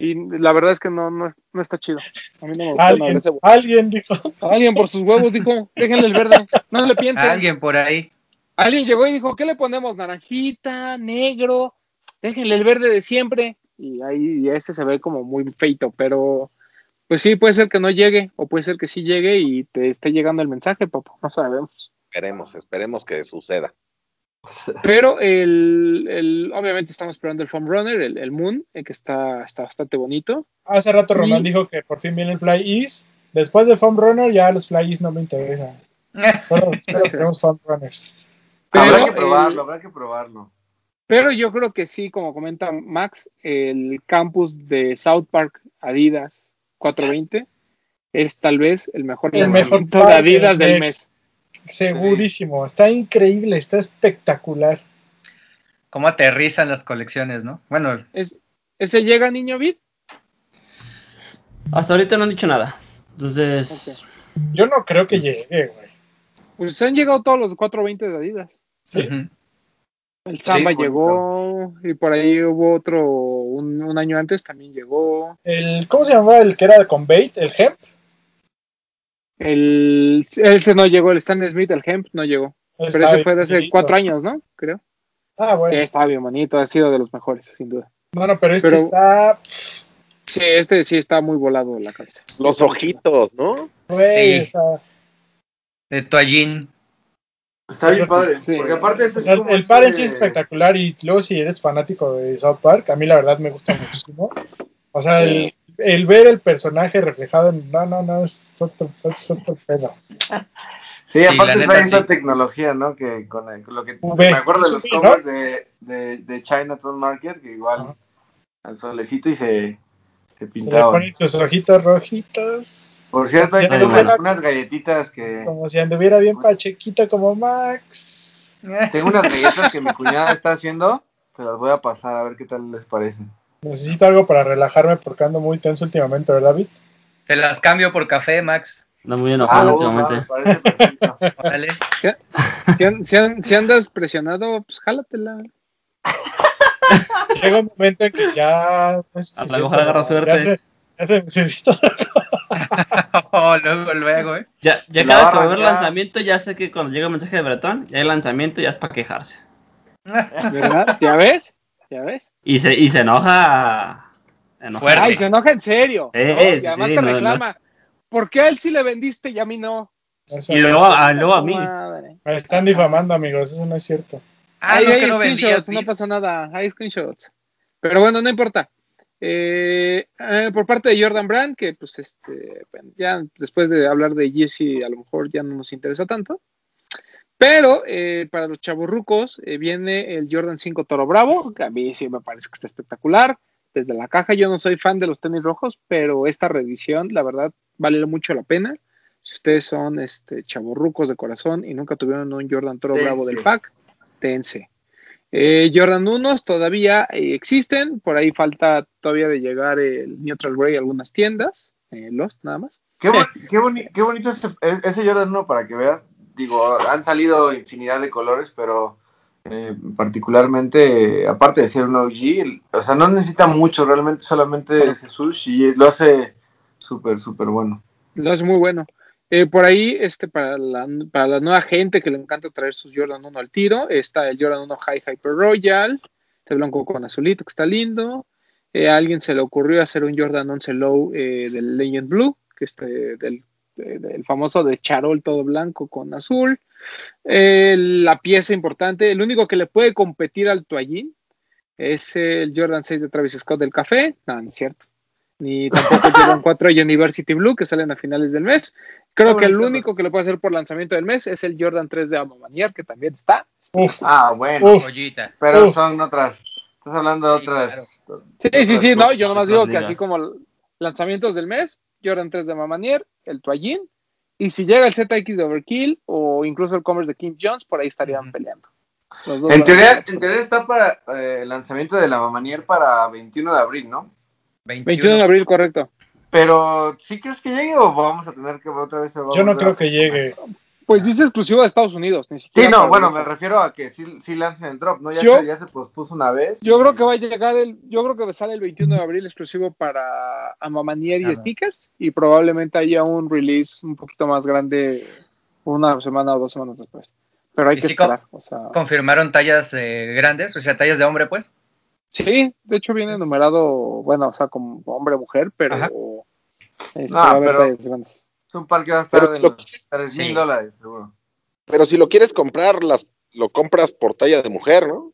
Y la verdad es que no, no, no está chido. A mí no me gusta. Alguien, ese- alguien dijo. Alguien por sus huevos dijo, déjenle el verde. No le piensen. Alguien por ahí. Alguien llegó y dijo, ¿qué le ponemos? Naranjita, negro, déjenle el verde de siempre. Y ahí y este se ve como muy feito, pero pues sí, puede ser que no llegue, o puede ser que sí llegue y te esté llegando el mensaje, papá, no sabemos. esperemos, esperemos que suceda. Pero el, el- obviamente estamos esperando el Foam Runner, el, el Moon, eh, que está, está bastante bonito. Hace rato Román Y- dijo que por fin viene el Fly East. Después del Foam Runner, ya los Fly East no me interesan. (laughs) Solo, solo queremos Foam Runners. Pero, habrá que probarlo, el- habrá que probarlo. pero yo creo que sí, como comenta Max, el campus de South Park Adidas 420 es tal vez el mejor El mejor de Adidas del del mes. Segurísimo. Está increíble, está espectacular. Cómo aterrizan las colecciones, ¿no? Bueno, Es, ¿Ese llega, niño Vid? Hasta ahorita no han dicho nada. Entonces, Yo no creo que llegue, güey. Pues han llegado todos los 420 de Adidas. Sí. El Samba llegó y por ahí hubo otro un, un año antes también llegó. El, ¿Cómo se llamaba el que era con bait? ¿El hemp? El ese no llegó, el Stan Smith, el Hemp no llegó. Pero ese fue de hace bonito. cuatro años, ¿no? Creo. Ah, bueno. Sí, estaba bien bonito, ha sido de los mejores, sin duda. Bueno, pero este Pero- está. Sí, este sí está muy volado de la cabeza. Los ojitos, ¿no? Güey, Sí. o sea, De toallín. Está bien padre, Sí. porque aparte este o sea, es como el par en sí es espectacular y luego si eres fanático de South Park, a mí la verdad me gusta muchísimo. O sea, el, el ver el personaje reflejado en... No, no, no, es otro, es otro pedo. Sí, Sí, aparte la neta, trae esa sí. tecnología, ¿no? Que con, el- con lo que me acuerdo de los covers de, de, de Chinatown Market, que igual al solecito y se, se Se le ponen sus ojitos rojitos. Por cierto, anduviera- unas, unas galletitas que... Como si anduviera bien pachequito como Max. Tengo unas galletas que mi cuñada está haciendo, te las voy a pasar a ver qué tal les parece. Necesito algo para relajarme porque ando muy tenso últimamente, ¿verdad, David? Te las cambio por café, Max. anda muy enojado Ah, últimamente. parece perfecto. Órale. (laughs) Si, si si andas presionado, pues jálatela. Llega un momento en que ya... no es A lo mejor agarra ya suerte. se- Ya se necesita (laughs) Oh, luego, luego, ¿eh? Ya, ya cada va que a va a haber arrancar. lanzamiento, ya sé que cuando llega el mensaje de Bretón, ya hay lanzamiento, ya es para quejarse. ¿Verdad? ¿Ya ves? ¿Ya ves? Y se, y se enoja. enoja. Ay, se enoja en serio. Sí, ¿no? Y además sí, te no, no reclama. ¿Por qué a él sí le vendiste y a mí no? Eso Y luego, a, luego a mí. Madre. Me están difamando, amigos, eso no es cierto. Ah, Ahí no, hay vendías. screenshots, no pasa nada, hay screenshots. Pero bueno, no importa. Eh, eh, por parte de Jordan Brand, que pues este, ya después de hablar de Jesse, a lo mejor ya no nos interesa tanto. Pero eh, para los chavorrucos eh, viene el Jordan 5 Toro Bravo, que a mí sí me parece que está espectacular. Desde la caja yo no soy fan de los tenis rojos, pero esta reedición, la verdad, vale mucho la pena. Si ustedes son este, chavorrucos de corazón y nunca tuvieron un Jordan Toro. Bravo del pack, tense. Eh, Jordan 1 todavía eh, existen, por ahí falta todavía de llegar el Neutral Grey a algunas tiendas, eh, Lost nada más. Qué, bon- (laughs) qué, boni- qué bonito ese, ese Jordan 1 para que veas. Digo, han salido infinidad de colores, pero eh, particularmente, aparte de ser un OG, o sea, no necesita mucho, realmente solamente ese sushi y lo hace súper, súper bueno. Lo hace muy bueno. Eh, por ahí, este, para la, para la nueva gente que le encanta traer sus Jordan 1 al tiro, está el Jordan 1 High Hyper Royal, este blanco con azulito que está lindo. Eh, a alguien se le ocurrió hacer un Jordan 11 Low del Legend Blue, que este, del, de- del famoso de charol todo blanco con azul. Eh, la pieza importante, el único que le puede competir al toallín es el Jordan 6 de Travis Scott del café. No, no es cierto. Ni tampoco el Jordan 4 University Blue que salen a finales del mes. Creo que el único que le puede hacer por lanzamiento del mes es el Jordan 3 de Amamanier, que también está. Uf, Ah, bueno. Uf. Pero Uf. son otras. Estás hablando de Sí, otras. Sí, sí, sí, no, yo nomás digo que así como lanzamientos del mes, Jordan 3 de Mamanier, el Toallín, y si llega el ZX de Overkill o incluso el Commerce de Kim Jones, por ahí estarían peleando. En teoría, en teoría está para eh, el lanzamiento de la Mamanier para 21 de abril, ¿no? 21 de abril, correcto. Pero, ¿sí crees que llegue o vamos a tener que otra vez? yo no creo que llegue. Pues dice exclusivo de Estados Unidos, ni Sí, siquiera. no, para bueno, Europa. me refiero a que sí, sí lancen el drop, ¿no? Ya, Yo- se, ya se pospuso una vez. Yo creo que va a llegar el, yo creo que sale el 21 de abril exclusivo para Amamanier y Ajá. Sneakers y probablemente haya un release un poquito más grande una semana o dos semanas después. Pero hay ¿Y que sí co- esperar. O sea, Confirmaron tallas eh, grandes, o sea, tallas de hombre, pues. sí, de hecho viene numerado, bueno, o sea, como hombre mujer, pero Ajá. este, No, pero- tallas grandes. Es un par que va a estar Pero de lo- los 3 mil Sí. dólares, seguro. Pero si lo quieres comprar, las, lo compras por talla de mujer, ¿no?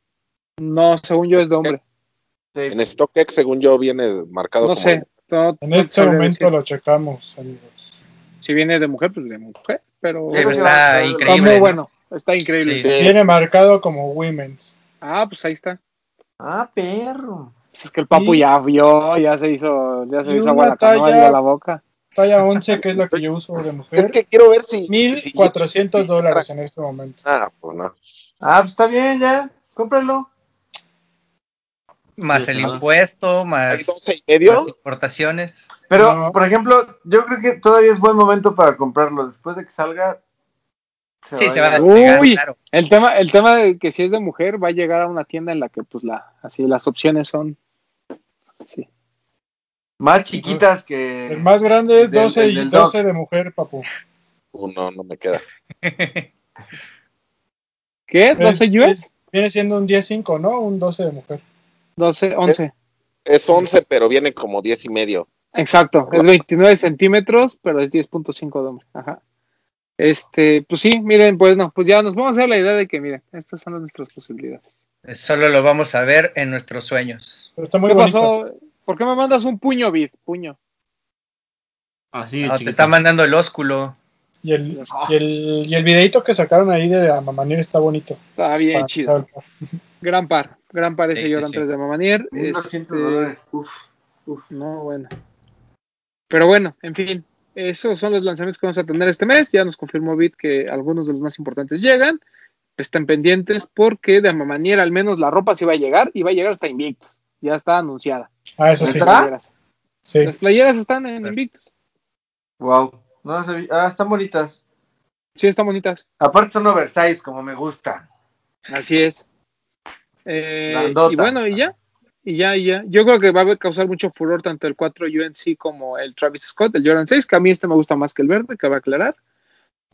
No, según yo es de hombre. Sí. En StockX, según yo, viene marcado No como sé. no- En este momento decir. lo checamos, amigos. Si viene de mujer, pues de mujer, pero Sí, pero que está estar- está increíble. muy ¿no? bueno. Está increíble. Sí. Viene marcado como women's. Ah, pues ahí está. Ah, perro. Pues es que el papu Y- ya vio, ya se hizo, ya se hizo agua la talla- dio la boca. Talla 11, que es la que yo uso de Es mujer. que quiero ver si. 1400 si- dólares en este momento. Ah, pues no. Ah, pues está bien, ya. Cómpralo. Más el más. impuesto, ¿Hay más 12 y medio? las importaciones. Pero, No. por ejemplo, yo creo que todavía es buen momento para comprarlo. Después de que salga. Sí, se va a despegar, Uy. claro. El tema, el tema de que si es de mujer, va a llegar a una tienda en la que pues la, así las opciones son, sí. Más chiquitas que. El más grande es Del- 12 el y del 12 de mujer, papu. Uh, no, no me queda. (laughs) ¿Qué? ¿12 US? Es- Viene siendo un 10.5, ¿no? Un 12 de mujer. 12, 11. Es 11, pero viene como 10 y medio. Exacto, es 29 centímetros, pero es 10.5 de hombre. Ajá. Este, pues sí, miren, pues no, pues ya nos vamos a hacer la idea de que, miren, estas son nuestras posibilidades. Solo lo vamos a ver en nuestros sueños. Pero está muy ¿Qué bonito. pasó? ¿Por qué me mandas un puño, Vid? Puño. Así de No, te está mandando el ósculo. Y el, y, el, y el videito que sacaron ahí de la Mamanier está bonito. Está bien Para chido. Gran par, gran par ese Sí, sí, Jordan sí. 3 de Mamanier. 1200 Este, dólares. Uf. No, bueno. Pero bueno, en fin, esos son los lanzamientos que vamos a tener este mes. Ya nos confirmó Bit que algunos de los más importantes llegan. Estén pendientes porque de Mamanier al menos la ropa sí va a llegar y va a llegar hasta Invictus. Ya está anunciada. Ah, eso sí. Las ¿Está? playeras. sí. Las playeras están en Invictus. Wow. No, se vi- ah, están bonitas. Sí, están bonitas. Aparte son oversize, como me gustan. Así es. Eh, y bueno, y ya. Y ya, y ya. Yo creo que va a causar mucho furor tanto el 4 UNC como el Travis Scott, el Jordan 6, que a mí este me gusta más que el verde, que va a aclarar.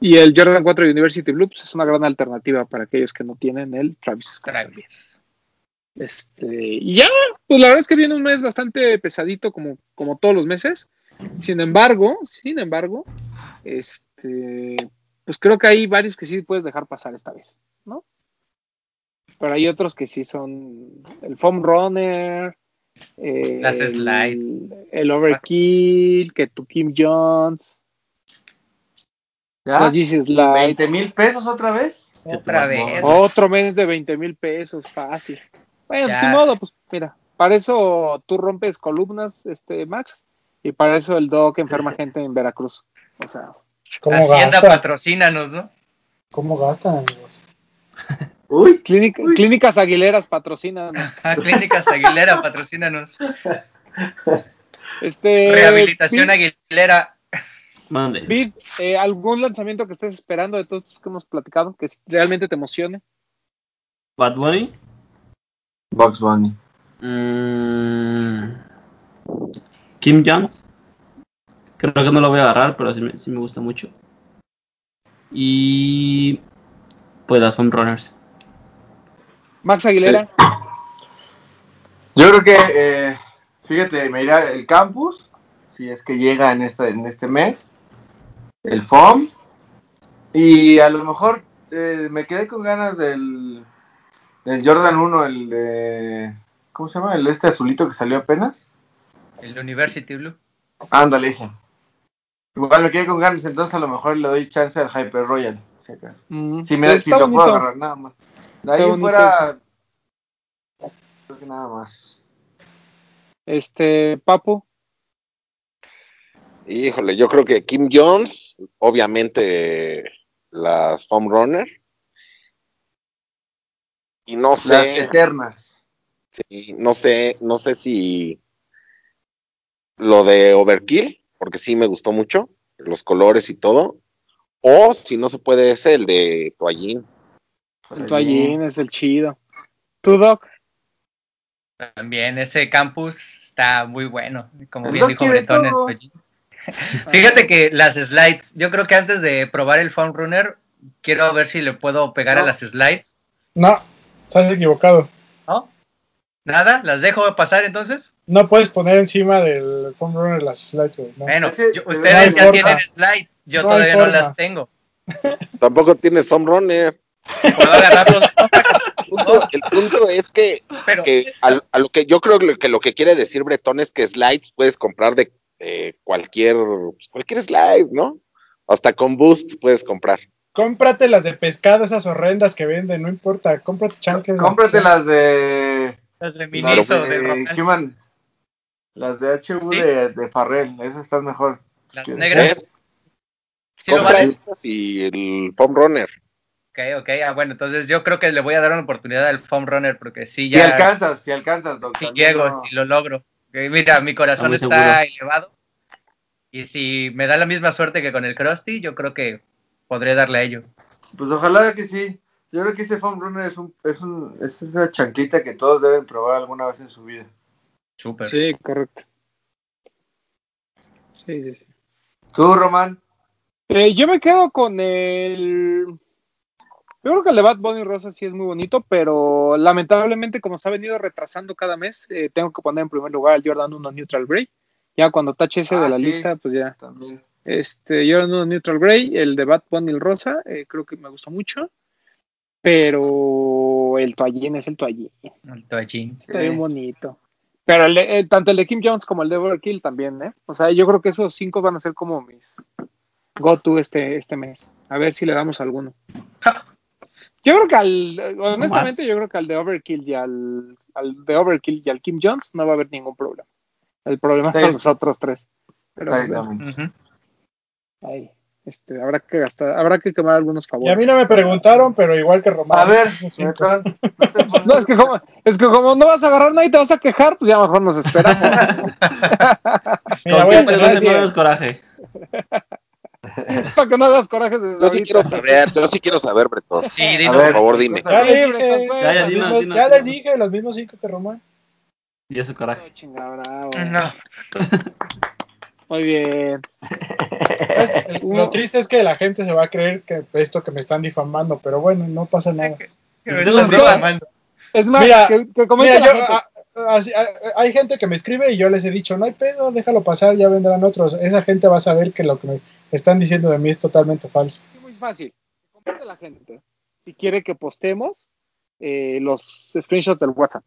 Y el Jordan 4 University Blue pues, es una gran alternativa para aquellos que no tienen el Travis Scott. Este, y ya, pues la verdad es que viene un mes bastante pesadito como, como todos los meses. Sin embargo, sin embargo, este, pues creo que hay varios que sí puedes dejar pasar esta vez, ¿no? Pero hay otros que sí son el Foam Runner, eh, Las el, slides. el Overkill, que tu Kim Jones, ¿Ya? las Yeezy Slides. 20 mil pesos otra vez. Otra vez. Otro mes de 20 mil pesos, fácil. Bueno, Ya. de modo, pues mira, para eso tú rompes columnas, este Max, y para eso el Doc enferma (laughs) gente en Veracruz. O sea, ¿Cómo Hacienda gastan? patrocínanos, ¿no? ¿Cómo gastan, amigos? (laughs) Uy. clínica- clínicas aguileras patrocinan. Ah, (laughs) Clínicas Aguilera, patrocínanos. Este, Rehabilitación Aguilera. Mande. Eh, ¿algún lanzamiento que estés esperando de todos los que hemos platicado que realmente te emocione? Bad Bunny. Box Bunny. Mm, Kim Jones. Creo que no lo voy a agarrar, pero sí me, sí me gusta mucho. Y pues las home runners. Max Aguilera. Yo creo que, eh, fíjate, me irá el campus, si es que llega en este, en este mes, el FOM, y a lo mejor eh, me quedé con ganas del, del Jordan 1, el de, ¿cómo se llama? El este azulito que salió apenas. El University Blue. Ándale, ese. Igual me quedé con ganas, entonces a lo mejor le doy chance al Hyper Royal, si acaso. Mm, Si, me, si lo puedo agarrar, nada más. De ahí Está en bonito fuera, creo que nada más. Este, Papu. Híjole, yo creo que Kim Jones, obviamente las home runner. Y no Las sé, eternas. sí, no sé, no sé si lo de Overkill, porque sí me gustó mucho, los colores y todo. O si no se puede, es el de Toallín. El toallín es el chido. ¿Tú, Doc? También ese campus está muy bueno, como El bien dijo Bretón. (laughs) Fíjate que las slides, yo creo que antes de probar el Foam Runner, quiero ver si le puedo pegar a las slides. No, estás equivocado. ¿No? ¿Nada? ¿Las dejo pasar entonces? No puedes poner encima del foam runner las slides. no. Bueno, yo- no ustedes ya forma. tienen slides, yo No todavía no las tengo. (laughs) Tampoco tienes home runner. Puedo agarrarlos, (laughs) El punto, el punto es que pero que a, a lo que yo creo que lo, que lo que quiere decir Bretón es que slides puedes comprar de eh, cualquier pues, cualquier slide, ¿no? Hasta con boost puedes comprar. Cómprate las de pescado, esas horrendas que venden, no importa. Cómprate chanclas. Cómprate las de, las de las Miniso, de del Rommel, Human. Las de HU ¿Sí? de, de Farrell. Esas están mejor. las ¿Quieres? negras. ¿Sí lo estas y el foam runner. Ok, ok, ah, bueno, entonces yo creo que le voy a dar una oportunidad al Foam Runner porque sí, Si ya alcanzas, si alcanzas, Doc, si llego, no- si lo logro. Mira, mi corazón Está muy elevado y si me da la misma suerte que con el Krusty, yo creo que podré darle a ello. Pues ojalá que sí. Yo creo que ese foam runner es, un, es, un, es esa chanclita que todos deben probar alguna vez en su vida. Súper. Sí, correcto. Sí, sí, sí. ¿Tú, Román? Eh, yo me quedo con el. Yo creo que el de Bad Bunny Rosa sí es muy bonito, pero lamentablemente, como se ha venido retrasando cada mes, eh, tengo que poner en primer lugar al Jordan 1 Neutral Grey. Ya cuando tache ese Ah, de la sí. lista, pues ya. También. Este, Jordan 1 Neutral Grey, el de Bad Bunny el Rosa, eh, creo que me gustó mucho. Pero el toallín es el toallín. El toallín. Está bien bonito. Pero el de- eh, tanto el de Kim Jones como el de Overkill también, ¿eh? O sea, yo creo que esos cinco van a ser como mis go-to este, este mes. A ver si le damos alguno. Yo creo que al, honestamente, yo creo que al de Overkill y al, al de Overkill y al Kim Jones no va a haber ningún problema. El problema Sí. son los otros tres. Pero. Ahí, este, habrá que gastar, habrá que quemar algunos Y a favores. mí no me preguntaron, pero igual que Román. A ver, (laughs) no es que como, es que como no vas a agarrar nada y te vas a quejar, pues ya mejor nos esperamos. (laughs) (laughs) Mira, voy a tener das coraje. para que no hagas coraje desde Yo sí ahorita. quiero saber, yo sí quiero saber, Bretón. Sí, A dinos. ver, Por favor, dime. Ya les Libre, dije, con Ya, ya, los dinos, mismos- dinos, ya les dije los mismos cinco que Román. Y ese coraje. Bravo. No. Muy bien. Lo triste es que la gente se va a creer que esto que me están difamando, pero bueno, no pasa nada. Es más, Mira, que, que comente Mira, la yo, gente. a- a- a- hay gente que me escribe y yo les he dicho, no hay pedo, déjalo pasar, ya vendrán otros. Esa gente va a saber que lo que me están diciendo de mí es totalmente falso. Es muy fácil. Comente la gente. Si quiere que postemos eh, los screenshots del WhatsApp.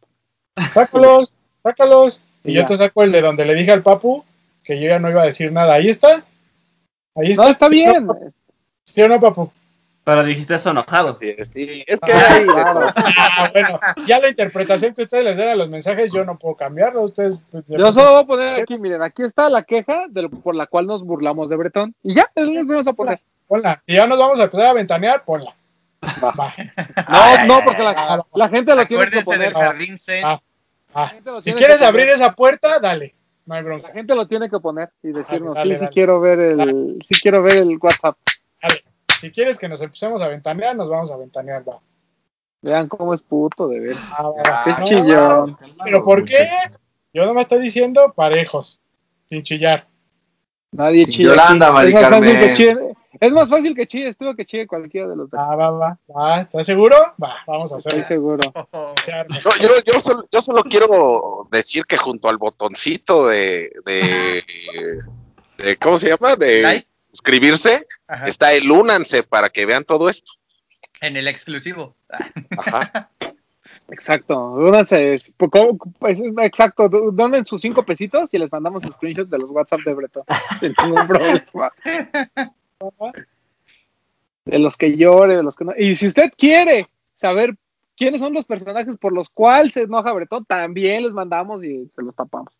Sácalos, sácalos. Y Ya. yo te saco el de donde le dije al papu que yo ya no iba a decir nada. Ahí está. Ahí está. No, está ¿Sí o bien. no? ¿Sí o no, papu? Pero dijiste eso enojado. Sí, sí, es que Ah, de claro. Ah, bueno, ya la interpretación que ustedes les den a los mensajes yo no puedo cambiarlo. Ustedes. pues, Yo solo voy a poner aquí, miren, aquí está la queja de lo- por la cual nos burlamos de Bretón. Y ya, es lo que vamos a poner. Ponla. Si ya nos vamos a empezar a ventanear, ponla. Va. No, no, porque la, la gente lo tiene que Acuérdense del poner. jardín. Ah, ah. gente lo Si tiene quieres que poner. abrir esa puerta, dale. No hay La bronca. gente lo tiene que poner y decirnos, Dale, sí, dale, sí dale. quiero ver el, sí quiero ver el WhatsApp. Dale. Si quieres que nos empecemos a ventanear, nos vamos a ventanear. Va. Vean cómo es puto, de ver. Ah, va, va. Qué No, chillón. ¿Pero por qué? Yo no me estoy diciendo parejos, sin chillar. Nadie Sin chilla. Yolanda. Mari Carmen. que chille. Es más fácil que chille, estuvo que chille cualquiera de los dos. Va, va, va, va. ¿Estás seguro? Va, vamos a Estoy hacerlo. seguro. Se arma. Yo, yo, yo, solo, yo solo quiero decir que junto al botoncito de, de, de- ¿cómo se llama? De Like. suscribirse, Ajá. está el únanse para que vean todo esto. En el exclusivo. Ajá. (laughs) Exacto. Únanse. co- pues, Exacto. do- Donen sus cinco pesitos y les mandamos screenshots de los WhatsApp de Breton. (laughs) Sin ningún problema. De los que llore, de los que no. Y si usted quiere saber quiénes son los personajes por los cuales se enoja Breton, también les mandamos y se los tapamos.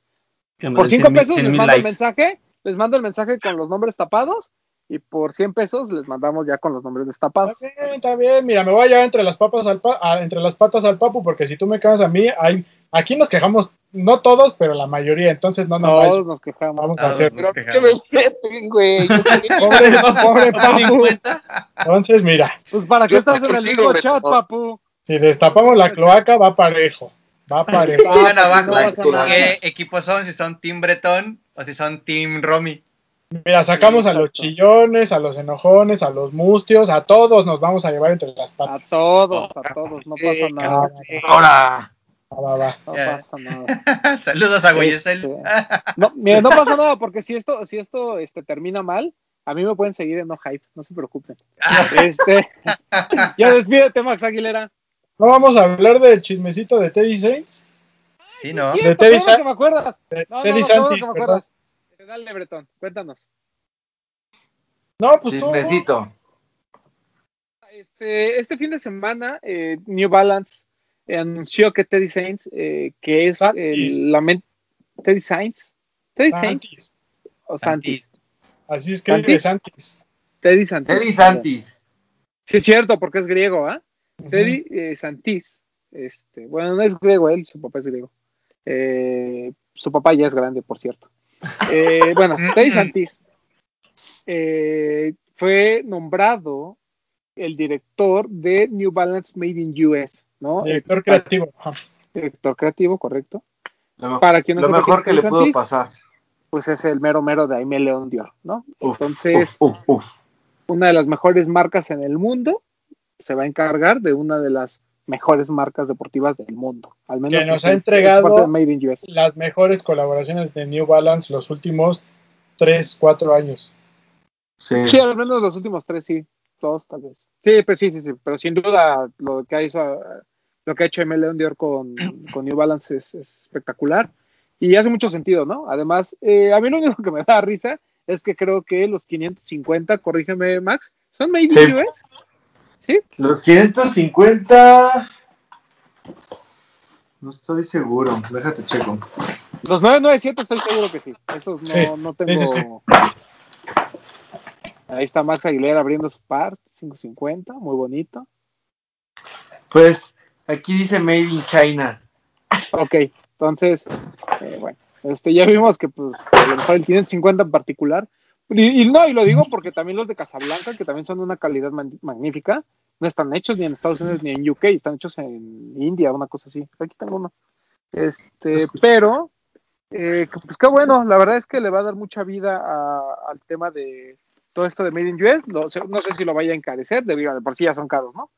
Por den 5 100 mil- pesos 100 les mando el mensaje, les mando el mensaje con los nombres tapados y por 100 pesos les mandamos ya con los nombres destapados. Está bien, está bien. Mira, me voy a llevar entre las papas al pa- a- entre las patas al papu, porque si tú me cagas a mí, hay, aquí nos quejamos, no todos, pero la mayoría. Entonces, no, no, Todos nos quejamos. vamos a Todos. hacer. Pero que me meten, güey. (laughs) Pobre, pobre ¿Toman en papu. Entonces, mira, Pues para qué estás en el mismo chat, papu. si destapamos la cloaca, va parejo. Va parejo. Digan abajo no pasa nada. qué equipos son, si son Team Bretón o si son Team Romy. Mira, sacamos a los chillones, a los enojones, a los mustios, a todos nos vamos a llevar entre las A patas. todos, a todos, no pasa nada. Ahora. Va, va, va. No Ya. pasa nada. (laughs) Saludos a Guayesel. Este, (laughs) No, mira, no pasa (laughs) nada porque si esto, si esto este, termina mal, a mí me pueden seguir en No Hype, no se preocupen. Este, ya despídete, Max Aguilera. ¿No vamos a hablar del chismecito de Teddy Saints? Sí, ¿no? Sí, De qué Teddy bueno Sa- que me acuerdas. De No, no, Santis, que me acuerdas. Dale, Bretón, cuéntanos. No, pues tú. Chismecito. Este, este fin de semana, eh, New Balance anunció que Teddy Saints, eh, que es Santis. el, la Teddy Saints, Teddy Saints Santis. o Santis, Así escribe Santis. Teddy Santis. Eddie Santis. Sí, es cierto, porque es griego, ¿ah? Ujú. Teddy eh, Santis, este, bueno, no es griego él, su papá es griego. Eh, su papá ya es grande, por cierto. Eh, (laughs) bueno, Teddy Santis eh, fue nombrado el director de New Balance Made in US, ¿no? Director creativo. Director creativo, correcto. Lo, Para quien no lo mejor que le pudo Santis, pasar. Pues es el mero mero de Aime León Dior, ¿no? Uf, Entonces, uf, uf, uf. una de las mejores marcas en el mundo se va a encargar de una de las mejores marcas deportivas del mundo. Al menos Que nos es- ha entregado- parte de Made in US. Las mejores colaboraciones de New Balance los últimos 3, 4 años. Sí. Sí, al menos los últimos tres, sí, dos tal vez. Sí, pero sí, sí, sí, pero sin duda lo que ha hecho, lo que ha hecho M. León Dior con, (clears throat) con New Balance es, es espectacular y hace mucho sentido, ¿no? Además, eh, a mí lo único que me da risa es que creo que los 550, corrígeme Max, son Made in Sí. US. ¿Sí? Los 550. No estoy seguro. Déjate checo. Los 997 estoy seguro que sí. Esos no, Sí, no tengo. sí, sí, sí. Ahí está Max Aguilera abriendo su par, 550, muy bonito. Pues aquí dice Made in China. Ok, entonces, eh, bueno, este, ya vimos que pues, a lo mejor el 550 en particular, y, y no, y lo digo porque también los de Casablanca, que también son de una calidad magnífica, no están hechos ni en Estados Unidos ni en UK, están hechos en India, una cosa así. Aquí tengo uno. Este, pero, eh, pues qué bueno, la verdad es que le va a dar mucha vida a- al tema de todo esto de Made in US. No sé si lo vaya a encarecer, debido a de por sí ya son caros, ¿no?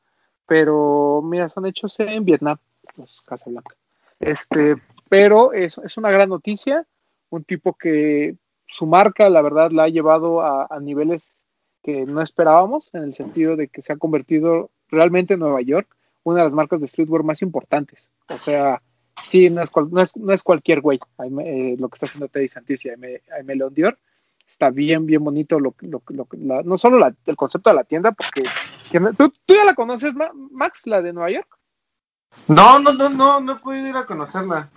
Pero, mira, son hechos en Vietnam, los Casablanca. Este, pero es, es una gran noticia, un tipo que su marca, la verdad, la ha llevado a, niveles que no esperábamos, en el sentido de que se ha convertido realmente en Nueva York una de las marcas de streetwear más importantes. O sea, sí, no es, cual- no es, no es cualquier güey eh, lo que está haciendo Teddy Santis y Aime León Dior. Está bien, bien bonito, lo, lo, lo- la- no solo la- el concepto de la tienda, porque ¿tú, tú ya la conoces, Ma- Max, la de Nueva York. No, no, no, no, no he podido ir a conocerla.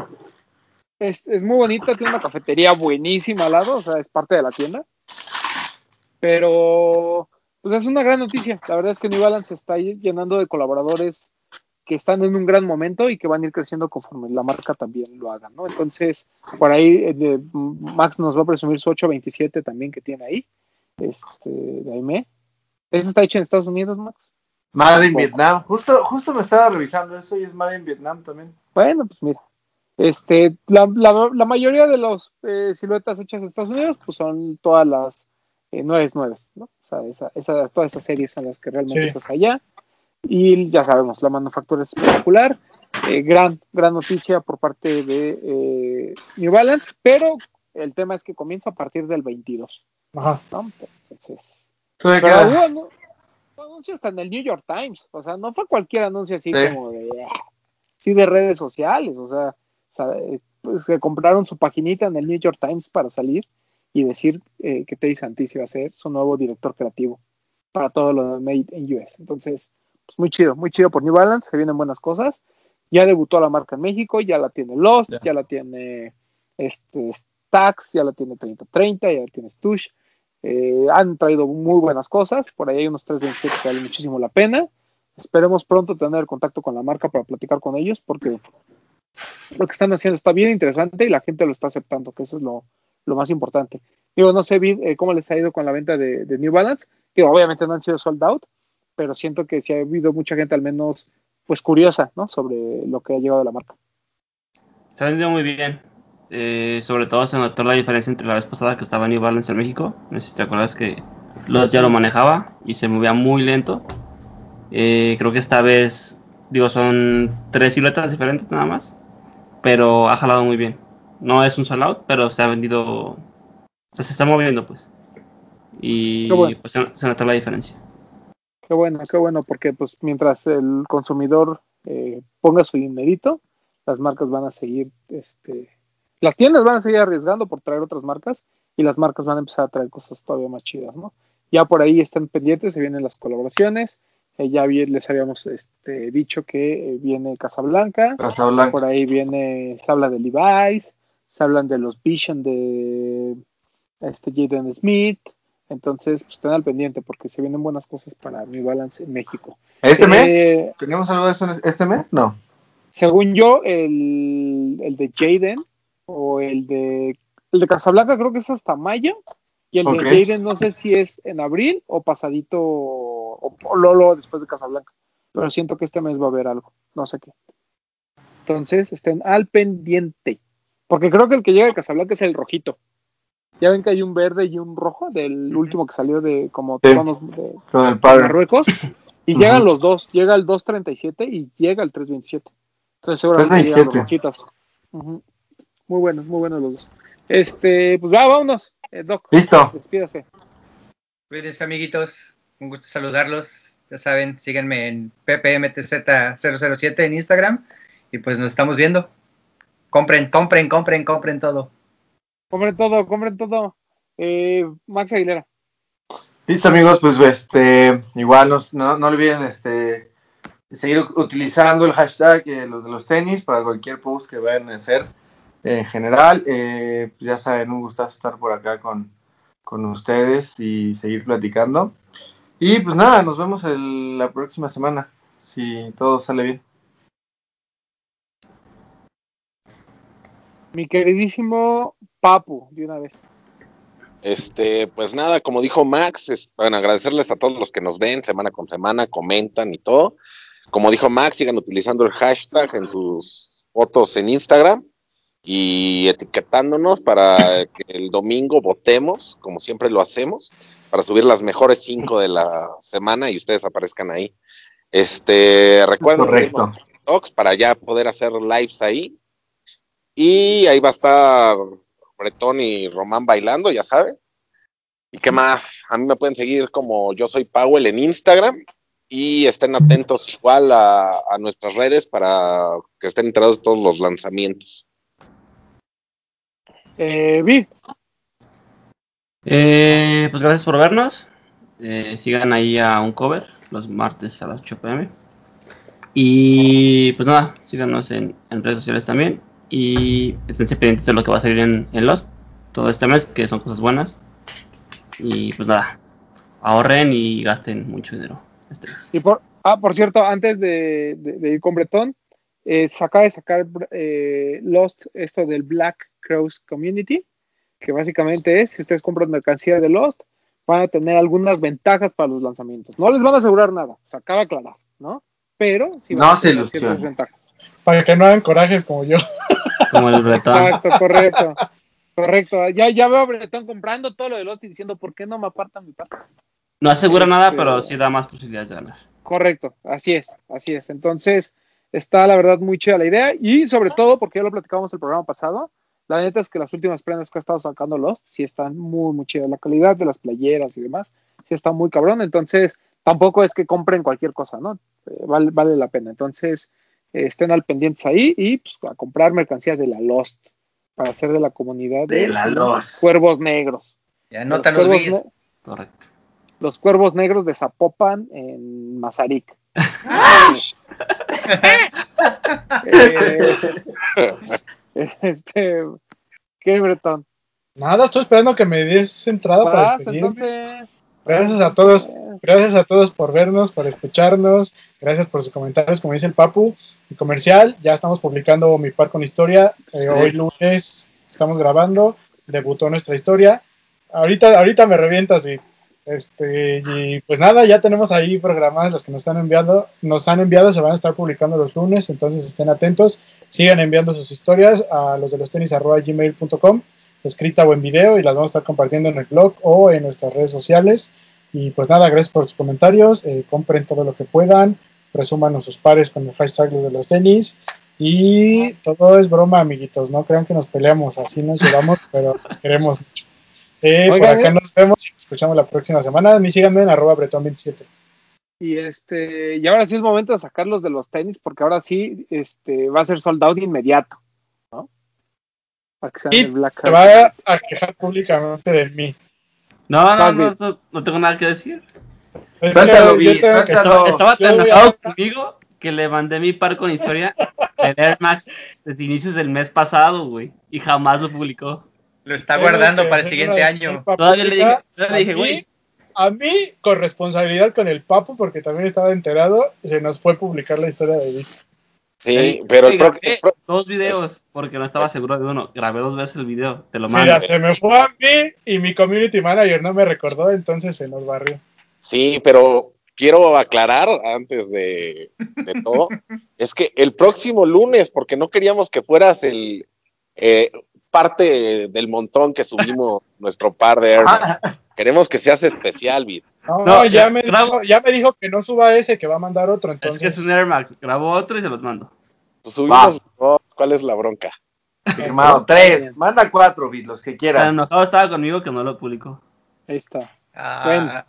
Es, es muy bonita, tiene una cafetería buenísima al lado, o sea, es parte de la tienda. Pero, pues es una gran noticia. La verdad es que New Balance se está llenando de colaboradores que están en un gran momento y que van a ir creciendo conforme la marca también lo haga, ¿no? Entonces, por ahí eh, de- Max nos va a presumir su 827 también que tiene ahí, este, de Aime. ¿Ese está hecho en Estados Unidos, Max? Made in. Vietnam. Justo, justo me estaba revisando eso y es Made in Vietnam también. Bueno, pues mira, Este, la, la, la mayoría de las eh, siluetas hechas en Estados Unidos, pues son todas las eh, nueve nueves, ¿no? O sea, esa, esa, todas esas series son las que realmente Sí. estás allá. Y ya sabemos, la manufactura es espectacular. Eh, gran, gran noticia por parte de eh, New Balance, pero el tema es que comienza a partir del 22, Ajá. ¿no? Entonces, pero queda- hubo anu- hubo anuncios hasta en el New York Times, o sea, no fue cualquier anuncio así Sí. como de, sí de redes sociales, o sea, o sea, eh, pues que compraron su paginita en el New York Times para salir y decir eh, que Teddy Santis iba a ser su nuevo director creativo para todo lo de Made in US. Entonces, pues muy chido, muy chido por New Balance, se vienen buenas cosas. Ya debutó la marca en México, ya la tiene Lost, Ya. ya, la tiene este Stax, ya la tiene 3030, ya la tiene Stush. Eh, han traído muy buenas cosas, por ahí hay unos 327 que valen muchísimo la pena. Esperemos pronto tener contacto con la marca para platicar con ellos, porque lo que están haciendo está bien interesante y la gente lo está aceptando, que eso es lo, lo más importante. Digo, no sé eh, cómo les ha ido con la venta de, de New Balance, que obviamente no han sido sold out, pero siento que sí ha habido mucha gente al menos pues curiosa, ¿no? Sobre lo que ha llegado de la marca. Se ha vendido muy bien. Eh, sobre todo se notó la diferencia entre la vez pasada que estaba New Balance en México. No sé si te acuerdas que los ya lo manejaba y se movía muy lento. Eh, creo que esta vez, digo, son tres siluetas diferentes nada más. Pero ha jalado muy bien. No es un sell out, pero se ha vendido. O sea, se está moviendo pues. Y bueno. pues se, se notó la diferencia. Qué bueno, qué bueno, porque pues mientras el consumidor eh, ponga su dinerito, las marcas van a seguir, este, las tiendas van a seguir arriesgando por traer otras marcas y las marcas van a empezar a traer cosas todavía más chidas, ¿no? Ya por ahí están pendientes, se vienen las colaboraciones, eh, ya bien les habíamos este, dicho que eh, viene Casablanca, Casablanca. por ahí viene, se habla de Levi's, se hablan de los Vision de este Jaden Smith, entonces pues estén al pendiente porque se vienen buenas cosas para New Balance en México. ¿Este mes? Eh, ¿Teníamos algo de eso este mes? No. según yo, el, el de Jaden o el de el de Casablanca creo que es hasta mayo y el de Jaden no sé si es en abril o pasadito o, o Lolo después de Casablanca, pero siento que este mes va a haber algo, no sé qué. Entonces estén al pendiente, porque creo que el que llega de Casablanca es el rojito. Ya ven que hay un verde y un rojo del último que salió de como Sí. tonos de, Con el de padre. Marruecos y llegan los dos, llega el 237 y llega el 327. Entonces seguramente llegan los 327. rojitos. Ujú. Muy buenos, muy buenos los dos. Este, pues va, vámonos. Eh, Doc, Listo. despídase. Cuídense, amiguitos. Un gusto saludarlos. Ya saben, síganme en ppmtz007 en Instagram. Y pues nos estamos viendo. Compren, compren, compren, compren todo. Compren todo, compren todo. Eh, Max Aguilera. Listo amigos, pues este igual nos- no, no olviden este seguir utilizando el hashtag eh, los de los tenis para cualquier post que vayan a hacer en general. Eh, pues ya saben, un gustazo estar por acá con, con ustedes y seguir platicando. Y pues nada, nos vemos el- la próxima semana, si todo sale bien. Mi queridísimo Papu, de una vez. Este, pues nada, como dijo Max, es, bueno, agradecerles a todos los que nos ven semana con semana, comentan y todo. Como dijo Max, sigan utilizando el hashtag en sus fotos en Instagram y etiquetándonos para que el domingo votemos, como siempre lo hacemos, para subir las mejores cinco de la semana y ustedes aparezcan ahí. Este, recuerden Correcto. TikToks para ya poder hacer lives ahí. Y ahí va a estar Bretón y Román bailando, ya saben. ¿Y qué más? A mí me pueden seguir como yo soy Powell en Instagram y estén atentos igual a, a nuestras redes para que estén enterados de todos los lanzamientos. Eh, Vid, Eh, pues gracias por vernos. Eh, sigan ahí a un cover los martes a las 8 pm. Y pues nada, síganos en, en redes sociales también. Y estén pendientes de lo que va a salir en, en Lost todo este mes, que son cosas buenas. Y pues nada, ahorren y gasten mucho dinero este mes. Y por, ah, por cierto, antes de, de- de ir con Bretón, eh, se acaba de sacar eh, Lost, esto del Black Cross Community, que básicamente es, si ustedes compran mercancía de Lost, van a tener algunas ventajas para los lanzamientos. No les van a asegurar nada, se acaba de aclarar, ¿no? Pero sí van No a se tener ilusionen. ciertas ventajas. Para que no hagan corajes como yo. Como el bretón. Exacto, correcto. Correcto. Ya, ya veo a Bretón comprando todo lo de Lost y diciendo, ¿por qué no me apartan mi parte? No asegura nada, Este- pero sí da más posibilidades de ganar. Correcto, así es, así es. Entonces, está la verdad muy chida la idea y sobre todo, porque ya lo platicábamos el programa pasado, la neta es que las últimas prendas que ha estado sacando Lost sí están muy, muy chidas. La calidad de las playeras y demás sí está muy cabrón. Entonces, tampoco es que compren cualquier cosa, ¿no? Eh, vale, vale la pena. Entonces, estén al pendientes ahí y pues, a comprar mercancías de la Lost para hacer de la comunidad De la Lost. cuervos negros. Ya anota los cuervos, vídeos. ne- Correcto. los cuervos negros de Zapopan en Mazarik. (laughs) Eh, (laughs) este, ¿qué, Bretón? Nada, estoy esperando que me des entrada para despedirme. entonces. Gracias a todos, gracias a todos por vernos, por escucharnos, gracias por sus comentarios, como dice el Papu. Mi comercial, ya estamos publicando mi par con historia. eh, Hoy lunes estamos grabando, debutó nuestra historia. Ahorita, ahorita me revientas y este y pues nada, ya tenemos ahí programadas las que nos están enviando, nos han enviado, se van a estar publicando los lunes, entonces estén atentos, sigan enviando sus historias a los de los tenis arroba gmail.com, escrita o en video, y las vamos a estar compartiendo en el blog o en nuestras redes sociales. Y pues nada, gracias por sus comentarios, eh, compren todo lo que puedan, presuman sus pares con el hashtag los de los tenis. Y todo es broma, amiguitos, no crean que nos peleamos, así nos llevamos, (laughs) pero nos queremos mucho. Eh, por acá eh. nos vemos y nos escuchamos la próxima semana. A mí síganme en arroba bretón27. Y este, y ahora sí es momento de sacarlos de los tenis, porque ahora sí este, va a ser sold out inmediato, ¿no? Para que sean Y el Black se Card. va a quejar públicamente de mí. No, no, no, no, no tengo nada que decir. Vi. Estaba, estaba tan enojado conmigo que le mandé mi par con historia el Air Max desde inicios del mes pasado, güey. Y jamás lo publicó. Lo está guardando para el siguiente año. Todavía le dije, todavía le dije, A mí- güey. A mí, con responsabilidad con el Papu, porque también estaba enterado, se nos fue publicar la historia de Vic. Sí, pero el pro- grabé el pro- dos videos porque no estaba seguro de uno. Grabé dos veces el video, te lo mando. Mira, se me fue a mí y mi community manager no me recordó, entonces se nos barrió. Sí, pero quiero aclarar antes de, de todo, (laughs) es que el próximo lunes, porque no queríamos que fueras el eh, parte del montón que subimos (laughs) nuestro par de Air Max. Queremos que seas especial, Vid. No, No, ya, eh, me grabo- dijo, ya me dijo que no suba ese, que va a mandar otro, Es entonces. que es un Air Max. Grabó otro y se los mando. Pues subimos dos, ¿cuál es la bronca? Firmado. Tres. Manda cuatro, Bit, los que Tan quieras. enojado estaba conmigo que no lo publicó. Ahí está. Ah,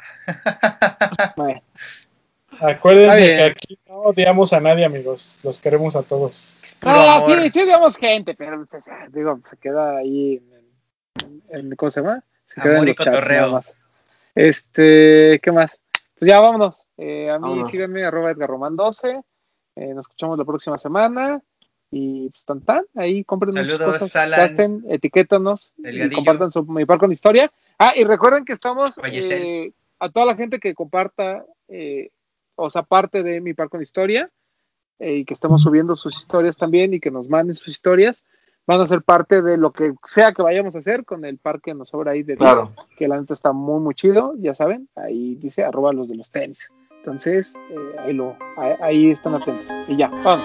Bueno, (laughs) Acuérdense que aquí no odiamos a nadie, amigos. Los queremos a todos. No, sí, sí digamos gente, pero digo, se queda ahí en, en- en- ¿cómo se llama? Se queda Amor en los chats nada más. Este, ¿qué más? Pues ya vámonos. Eh, a mí Vámonos. síganme arroba Edgar Román 12. Eh, nos escuchamos la próxima semana. Y pues tan tan, ahí compren muchas Saludos, cosas, Alan. gasten, etiquétanos y compartan su mi par con historia. Ah, y recuerden que estamos eh, a toda la gente que comparta, eh, o sea, parte de mi par con historia, eh, y que estemos subiendo sus historias también y que nos manden sus historias, van a ser parte de lo que sea que vayamos a hacer con el par que nos sobra ahí de Claro. que la neta está muy muy chido, ya saben, ahí dice arroba los de los tenis. Entonces, eh, ahí lo, ahí, ahí están atentos. Y ya, vamos.